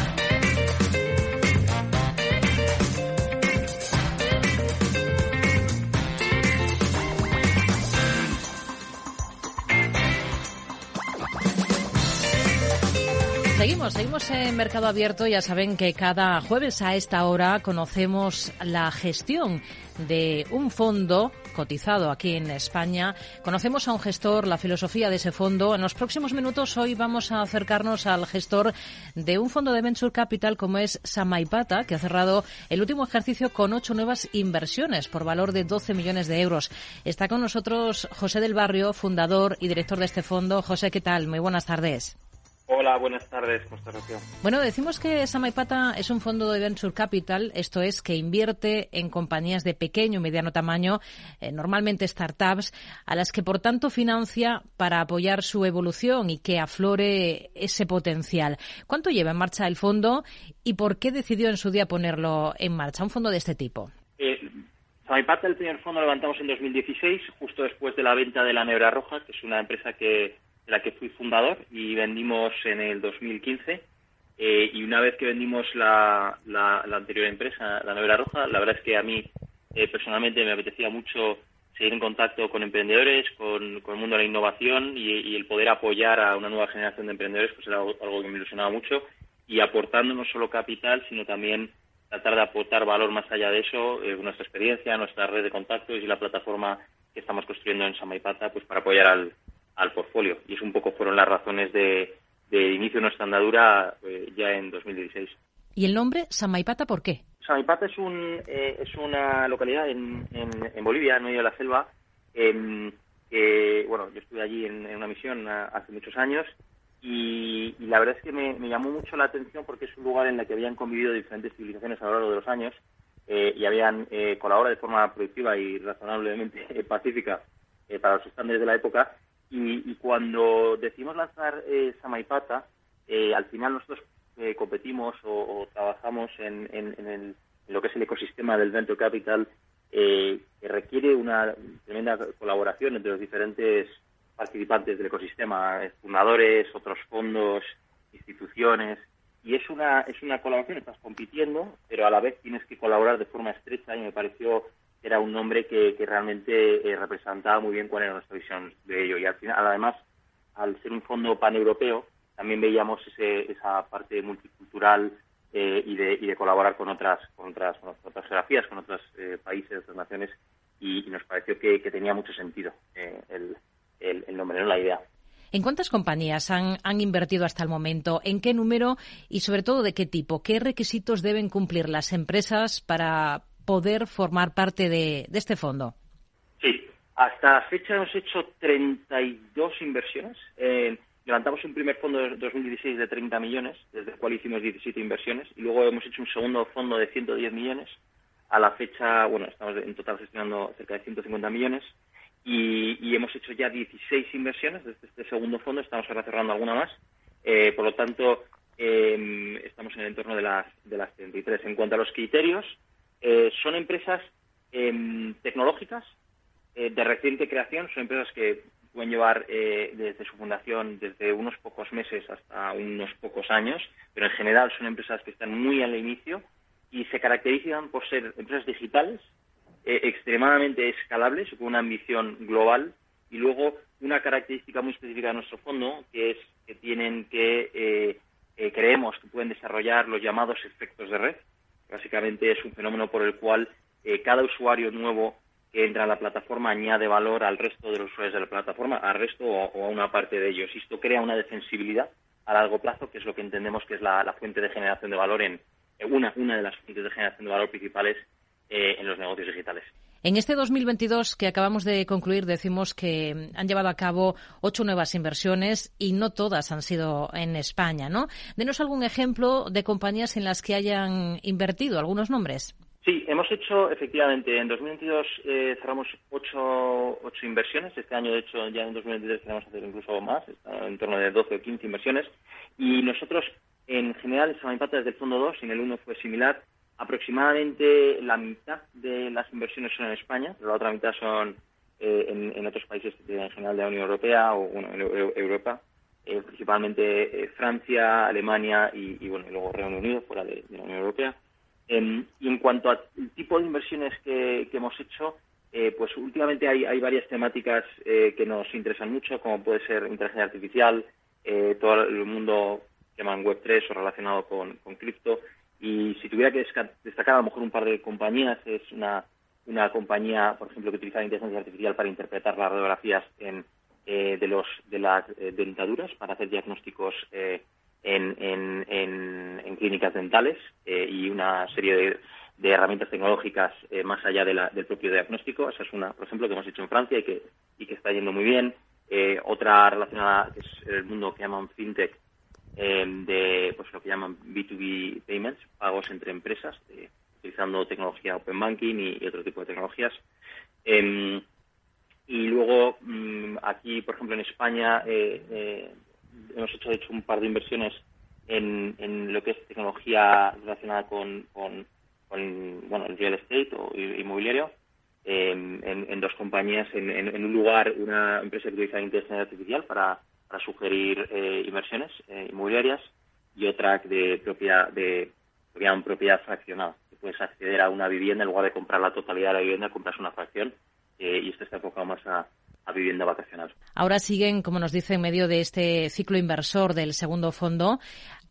Seguimos, seguimos en Mercado Abierto. Ya saben que cada jueves a esta hora conocemos la gestión de un fondo cotizado aquí en España. Conocemos a un gestor, la filosofía de ese fondo. En los próximos minutos hoy vamos a acercarnos al gestor de un fondo de Venture Capital como es Samaipata, que ha cerrado el último ejercicio con ocho nuevas inversiones por valor de 12 millones de euros. Está con nosotros José del Barrio, fundador y director de este fondo. José, ¿qué tal? Muy buenas tardes. Hola, buenas tardes, Constelación. Bueno, decimos que Samaipata es un fondo de Venture Capital, esto es, que invierte en compañías de pequeño y mediano tamaño, eh, normalmente startups, a las que por tanto financia para apoyar su evolución y que aflore ese potencial. ¿Cuánto lleva en marcha el fondo y por qué decidió en su día ponerlo en marcha, un fondo de este tipo? Eh, Samaipata, el primer fondo lo levantamos en 2016, justo después de la venta de la Nebra Roja, que es una empresa que de la que fui fundador y vendimos en el 2015. Eh, y una vez que vendimos la, la, anterior empresa, la Nevera Roja, la verdad es que a mí eh, personalmente me apetecía mucho seguir en contacto con emprendedores, con, el mundo de la innovación y, el poder apoyar a una nueva generación de emprendedores, pues era algo, que me ilusionaba mucho y aportando no solo capital, sino también tratar de aportar valor más allá de eso, eh, nuestra experiencia, nuestra red de contactos y la plataforma que estamos construyendo en Samaipata, pues para apoyar al, al portfolio. Y es un poco fueron las razones de, de inicio de nuestra andadura eh, ya en 2016. ¿Y el nombre Samaipata por qué? Samaipata es, un, eh, es una localidad en, en, Bolivia, en medio de la selva. Eh, bueno, yo estuve allí en, una misión hace muchos años y, la verdad es que me, me, llamó mucho la atención porque es un lugar en el que habían convivido diferentes civilizaciones a lo largo de los años y habían colaborado de forma productiva y razonablemente pacífica para los estándares de la época y, cuando decidimos lanzar eh, Samaipata, eh, al final nosotros eh, competimos o, trabajamos en, en, lo que es el ecosistema del Venture Capital, que requiere una tremenda colaboración entre los diferentes participantes del ecosistema, fundadores, otros fondos, instituciones, y es una es una colaboración, estás compitiendo, pero a la vez tienes que colaborar de forma estrecha y me pareció era un nombre que, realmente eh, representaba muy bien cuál era nuestra visión de ello. Y al final, además, al ser un fondo paneuropeo, también veíamos ese, esa parte multicultural eh, y, de, y de colaborar con otras con otras, con otras geografías, con otros eh, países, otras naciones, y, nos pareció que, tenía mucho sentido el, el, nombre, no la idea. ¿En cuántas compañías han, invertido hasta el momento? ¿En qué número y sobre todo de qué tipo? ¿Qué requisitos deben cumplir las empresas para poder formar parte de, de este fondo? Sí, hasta la fecha hemos hecho 32 inversiones. levantamos un primer fondo de 2016 de 30 millones, desde el cual hicimos 17 inversiones, y luego hemos hecho un segundo fondo de 110 millones. A la fecha, bueno, estamos en total gestionando cerca de 150 millones y, hemos hecho ya 16 inversiones desde este segundo fondo, estamos ahora cerrando alguna más. Eh, por lo tanto, em, estamos en el entorno de las, de las 33. En cuanto a los criterios, eh, son empresas em, tecnológicas eh, de reciente creación, son empresas que pueden llevar desde su fundación desde unos pocos meses hasta unos pocos años, pero en general son empresas que están muy al inicio y se caracterizan por ser empresas digitales eh, extremadamente escalables, con una ambición global, y luego una característica muy específica de nuestro fondo, que es que tienen que, eh, eh, creemos que pueden desarrollar los llamados efectos de red. Básicamente es un fenómeno por el cual cada usuario nuevo que entra a la plataforma añade valor al resto de los usuarios de la plataforma, al resto o, a una parte de ellos. Y esto crea una defensibilidad a largo plazo, que es lo que entendemos que es la, la fuente de generación de valor en una, una de las fuentes de generación de valor principales eh, en los negocios digitales. En este 2022 que acabamos de concluir, decimos que han llevado a cabo ocho nuevas inversiones y no todas han sido en España, ¿no? Denos algún ejemplo de compañías en las que hayan invertido, algunos nombres. Sí, hemos hecho, efectivamente, en 2022 eh, cerramos ocho, ocho inversiones. Este año, de hecho, ya en 2023 tenemos que hacer incluso más, en torno de 12 o 15 inversiones. Y nosotros, en general, en Samanimpata desde el fondo 2, en el 1 fue similar, Aproximadamente la mitad de las inversiones son en España, la otra mitad son eh, en, otros países en general de la Unión Europea o bueno, en Europa, eh, principalmente eh, Francia, Alemania y, bueno, luego Reino Unido, fuera de, la Unión Europea. Em, y en cuanto al tipo de inversiones que, hemos hecho, pues últimamente hay, varias temáticas que nos interesan mucho, como puede ser inteligencia artificial, todo el mundo que llaman Web3 o relacionado con cripto, y si tuviera que destacar a lo mejor un par de compañías, es una, una compañía, por ejemplo, que utiliza la inteligencia artificial para interpretar las radiografías en, eh, de, los, de las eh, dentaduras, para hacer diagnósticos eh, en, en, en, clínicas dentales y una serie de, de herramientas tecnológicas más allá de la, del propio diagnóstico. Esa es una, por ejemplo, que hemos hecho en Francia y que, y que está yendo muy bien. otra relacionada, es el mundo que llaman fintech, eh, de pues lo que llaman B2B payments, pagos entre empresas, utilizando tecnología Open Banking y, otro tipo de tecnologías. Em, y luego mm, aquí, por ejemplo, en España eh, eh, hemos hecho hecho un par de inversiones en, en lo que es tecnología relacionada con, con, bueno, el real estate o inmobiliario. Em, en, dos compañías, en, en, un lugar, una empresa que utiliza inteligencia artificial para para sugerir eh, inversiones eh, inmobiliarias y otra de propiedad de propiedad fraccionada. Puedes acceder a una vivienda en lugar de comprar la totalidad de la vivienda, compras una fracción eh, y esto está enfocado más a, vivienda vacacional. Ahora siguen, como nos dice, en medio de este ciclo inversor del segundo fondo.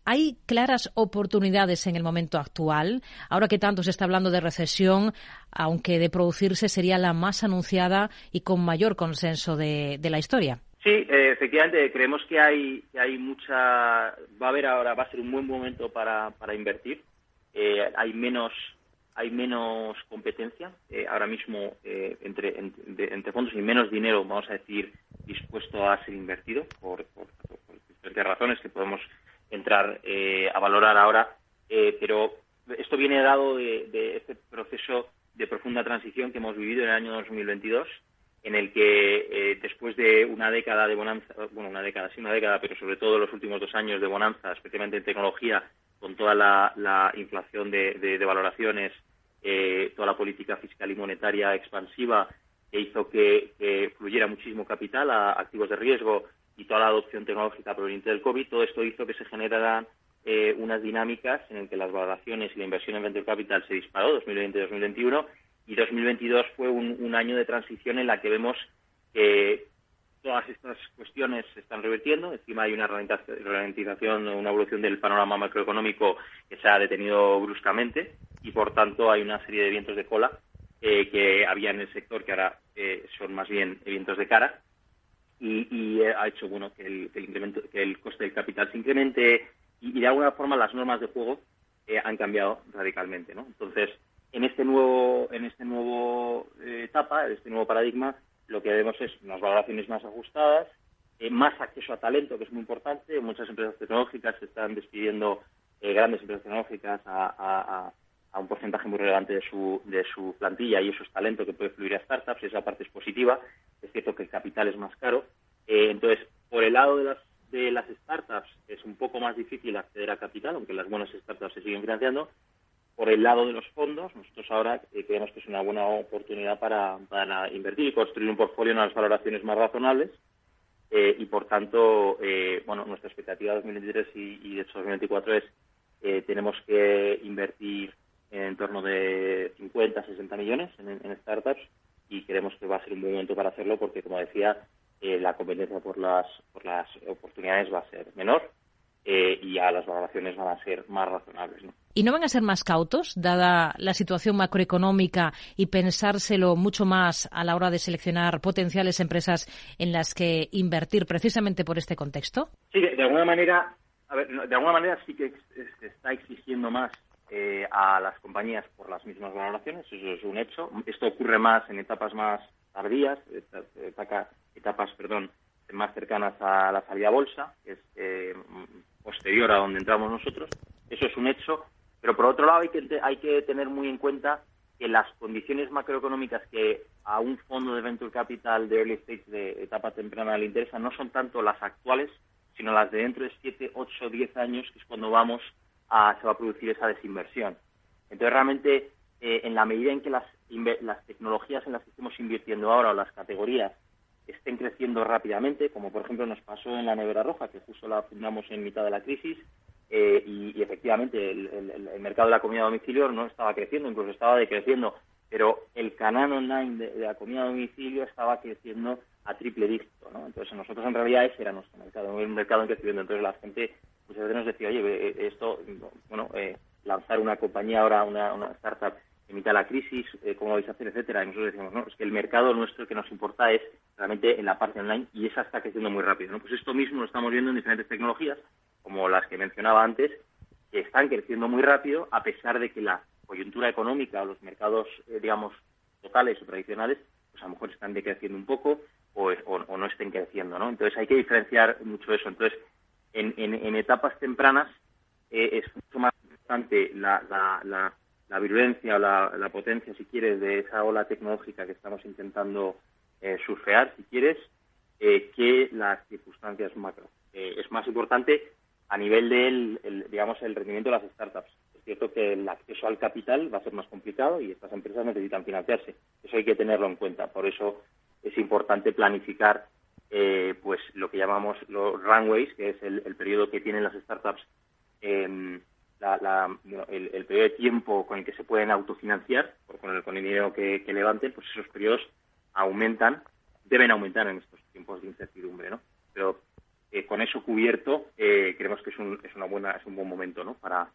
¿Hay claras oportunidades en el momento actual? Ahora que tanto se está hablando de recesión, aunque de producirse sería la más anunciada y con mayor consenso de la historia. Sí, eh, efectivamente, creemos que hay, que hay mucha. Va a haber ahora, va a ser un buen momento para, para invertir. Eh, hay menos hay menos competencia eh, ahora mismo entre, entre fondos y menos dinero, vamos a decir, dispuesto a ser invertido por, por, diferentes razones que podemos entrar a valorar ahora. pero esto viene dado de, de este proceso de profunda transición que hemos vivido en el año 2022 en el que eh, después de una década de bonanza, bueno, una década, sí, una década, pero sobre todo los últimos dos años de bonanza, especialmente en tecnología, con toda la, inflación de, valoraciones, eh, toda la política fiscal y monetaria expansiva que hizo que, fluyera muchísimo capital a activos de riesgo y toda la adopción tecnológica proveniente del COVID, todo esto hizo que se generaran eh, unas dinámicas en las que las valoraciones y la inversión en venture capital se disparó 2020-2021 y 2022 fue un, año de transición en la que vemos que todas estas cuestiones se están revirtiendo. Encima hay una ralentización, una evolución del panorama macroeconómico que se ha detenido bruscamente y, por tanto, hay una serie de vientos de cola eh, que había en el sector que ahora eh, son más bien vientos de cara. y, ha hecho bueno que el, incremento, que el coste del capital se incremente y, de alguna forma las normas de juego han cambiado radicalmente, ¿no? Entonces, en este nuevo en este nuevo etapa, en este nuevo paradigma, lo que vemos es unas valoraciones más ajustadas, más acceso a talento, que es muy importante. Muchas empresas tecnológicas se están despidiendo grandes empresas tecnológicas a, un porcentaje muy relevante de su, de su plantilla y eso es talento que puede fluir a startups, esa parte es positiva. Es cierto que el capital es más caro. Eh, entonces, por el lado de las, de las startups es un poco más difícil acceder a capital, aunque las buenas startups se siguen financiando. Por el lado de los fondos, nosotros ahora eh, creemos que es una buena oportunidad para, invertir y construir un portfolio en unas valoraciones más razonables. Eh, y por tanto, bueno, nuestra expectativa de 2023 y, y de 2024 es eh, tenemos que invertir en torno de 50, 60 millones en, startups y creemos que va a ser un buen momento para hacerlo porque, como decía, eh, la competencia por las, por las oportunidades va a ser menor eh, y ya las valoraciones van a ser más razonables. ¿Y no van a ser más cautos, dada la situación macroeconómica, y pensárselo mucho más a la hora de seleccionar potenciales empresas en las que invertir precisamente por este contexto? Sí, de alguna manera a ver, de alguna manera sí que se está exigiendo más eh, a las compañías por las mismas valoraciones, eso es un hecho. Esto ocurre más en etapas más tardías, etapas, perdón, más cercanas a la salida bolsa, que es eh, posterior a donde entramos nosotros. Eso es un hecho. Pero por otro lado hay que, hay que tener muy en cuenta que las condiciones macroeconómicas que a un fondo de venture capital de early stage de etapa temprana le interesan no son tanto las actuales, sino las de dentro de 7, 8, 10 años, que es cuando vamos a, se va a producir esa desinversión. Entonces, realmente, eh, en la medida en que las, las tecnologías en las que estemos invirtiendo ahora o las categorías estén creciendo rápidamente, como por ejemplo nos pasó en la nevera roja, que justo la fundamos en mitad de la crisis, eh, y, efectivamente el, mercado de la comida a domicilio no estaba creciendo, incluso estaba decreciendo, pero el canal online de, la comida a domicilio estaba creciendo a triple dígito, ¿no? Entonces nosotros en realidad ese era nuestro mercado, un mercado en crecimiento. Entonces la gente muchas veces nos decía, oye, eh, esto, bueno, eh, lanzar una compañía ahora, una, startup en mitad de la crisis, eh, cómo vais a hacer, etcétera. Y nosotros decimos, no, es que el mercado nuestro que nos importa es realmente en la parte online y esa está creciendo muy rápido, ¿no? Pues esto mismo lo estamos viendo en diferentes tecnologías, como las que mencionaba antes, que están creciendo muy rápido a pesar de que la coyuntura económica o los mercados, digamos, locales o tradicionales, pues a lo mejor están decreciendo un poco, o, no estén creciendo, ¿no? Entonces hay que diferenciar mucho eso. Entonces, en, en, etapas tempranas eh, es mucho más importante la, la, la, virulencia o la, potencia, si quieres, de esa ola tecnológica que estamos intentando eh, surfear, si quieres, eh, que las circunstancias macro. es más importante a nivel del, digamos, el rendimiento de las startups. Es cierto que el acceso al capital va a ser más complicado y estas empresas necesitan financiarse. Eso hay que tenerlo en cuenta. Por eso es importante planificar eh, pues lo que llamamos los runways, que es el, periodo que tienen las startups, em, el, periodo de tiempo con el que se pueden autofinanciar, con el, con el dinero que, levanten, pues esos periodos aumentan, deben aumentar en estos tiempos de incertidumbre, ¿no? Pero eh, con eso cubierto, eh, creemos que es un, es una buena, es un buen momento, ¿no? Para,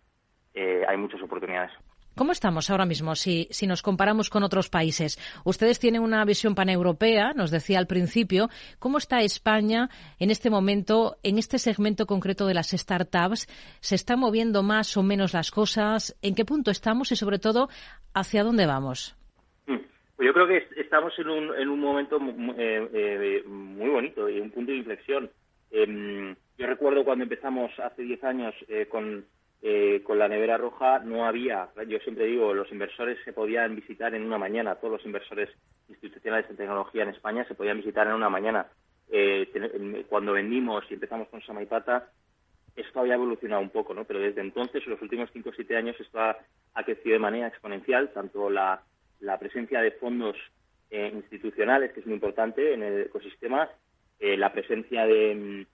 hay muchas oportunidades. ¿Cómo estamos ahora mismo si, si nos comparamos con otros países? Ustedes tienen una visión paneuropea, nos decía al principio. ¿Cómo está España en este momento, en este segmento concreto de las startups? ¿Se están moviendo más o menos las cosas? ¿En qué punto estamos y, sobre todo, hacia dónde vamos? Hmm. Pues yo creo que estamos en un, en un momento eh, eh, muy bonito y un punto de inflexión. Em, yo recuerdo cuando empezamos hace 10 años eh, con eh, con la nevera roja no había, yo siempre digo, los inversores se podían visitar en una mañana, todos los inversores institucionales en tecnología en España se podían visitar en una mañana. Eh, cuando vendimos y empezamos con Samaipata, esto había evolucionado un poco, ¿no? Pero desde entonces, en los últimos 5 o 7 años, esto ha, crecido de manera exponencial, tanto la, presencia de fondos eh, institucionales, que es muy importante en el ecosistema, la presencia de,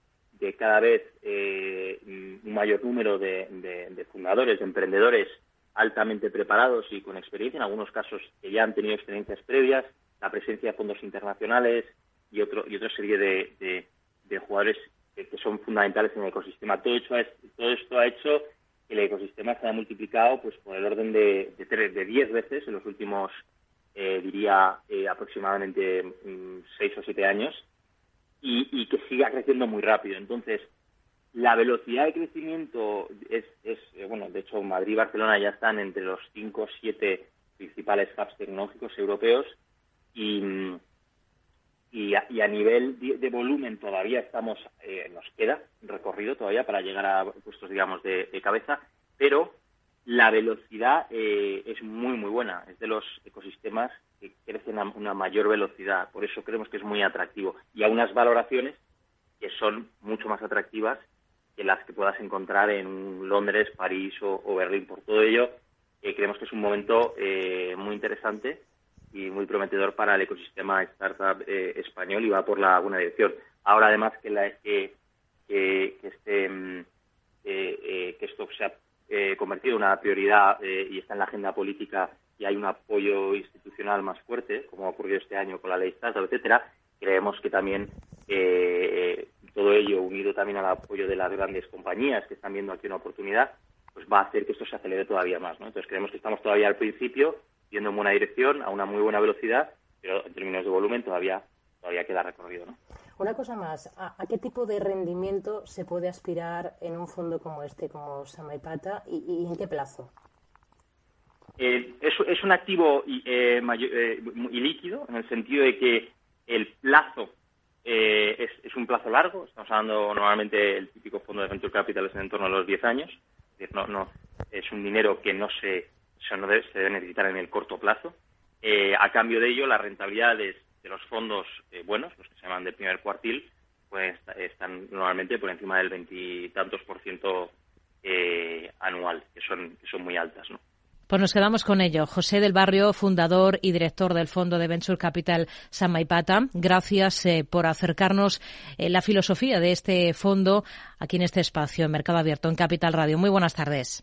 cada vez eh, un mayor número de, fundadores, de emprendedores altamente preparados y con experiencia, en algunos casos que ya han tenido experiencias previas, la presencia de fondos internacionales y, otro, y otra serie de, jugadores que, son fundamentales en el ecosistema. Todo, hecho, todo esto ha hecho que el ecosistema se haya multiplicado pues por el orden de, de, de 10 veces en los últimos, eh, diría, eh, aproximadamente 6 mm, o 7 años y, que siga creciendo muy rápido. Entonces, la velocidad de crecimiento es, es eh, bueno, de hecho, Madrid y Barcelona ya están entre los cinco o siete principales hubs tecnológicos europeos y, y, a, nivel de, volumen todavía estamos, eh, nos queda recorrido todavía para llegar a puestos, digamos, de, cabeza, pero la velocidad eh, es muy, muy buena. Es de los ecosistemas que crecen a una mayor velocidad. Por eso creemos que es muy atractivo. Y a unas valoraciones que son mucho más atractivas que las que puedas encontrar en Londres, París o, Berlín. Por todo ello, eh, creemos que es un momento eh, muy interesante y muy prometedor para el ecosistema startup eh, español y va por la buena dirección. Ahora, además, que, la, que, que, este, mm, que esto se ha convertido en una prioridad y está en la agenda política y hay un apoyo institucional más fuerte, como ha ocurrido este año con la ley Startup, etcétera, creemos que también eh, todo ello, unido también al apoyo de las grandes compañías que están viendo aquí una oportunidad, pues va a hacer que esto se acelere todavía más. ¿no? Entonces creemos que estamos todavía al principio, yendo en buena dirección, a una muy buena velocidad, pero en términos de volumen todavía, todavía queda recorrido. ¿no? Una cosa más, ¿a, qué tipo de rendimiento se puede aspirar en un fondo como este, como Samaipata, y en qué plazo? Eh, es, un activo eh, eh, y, líquido en el sentido de que el plazo es, un plazo largo. Estamos hablando normalmente el típico fondo de venture capital es en torno a los 10 años. No, no, es un dinero que no se, no debe, se debe necesitar en el corto plazo. a cambio de ello, las rentabilidades de los fondos buenos, los que se llaman de primer cuartil, pues están normalmente por encima del veintitantos por ciento anual, que son, que son muy altas, ¿no? Pues nos quedamos con ello. José del Barrio, fundador y director del Fondo de Venture Capital Samaipata, gracias eh, por acercarnos eh, la filosofía de este fondo aquí en este espacio, en Mercado Abierto, en Capital Radio. Muy buenas tardes.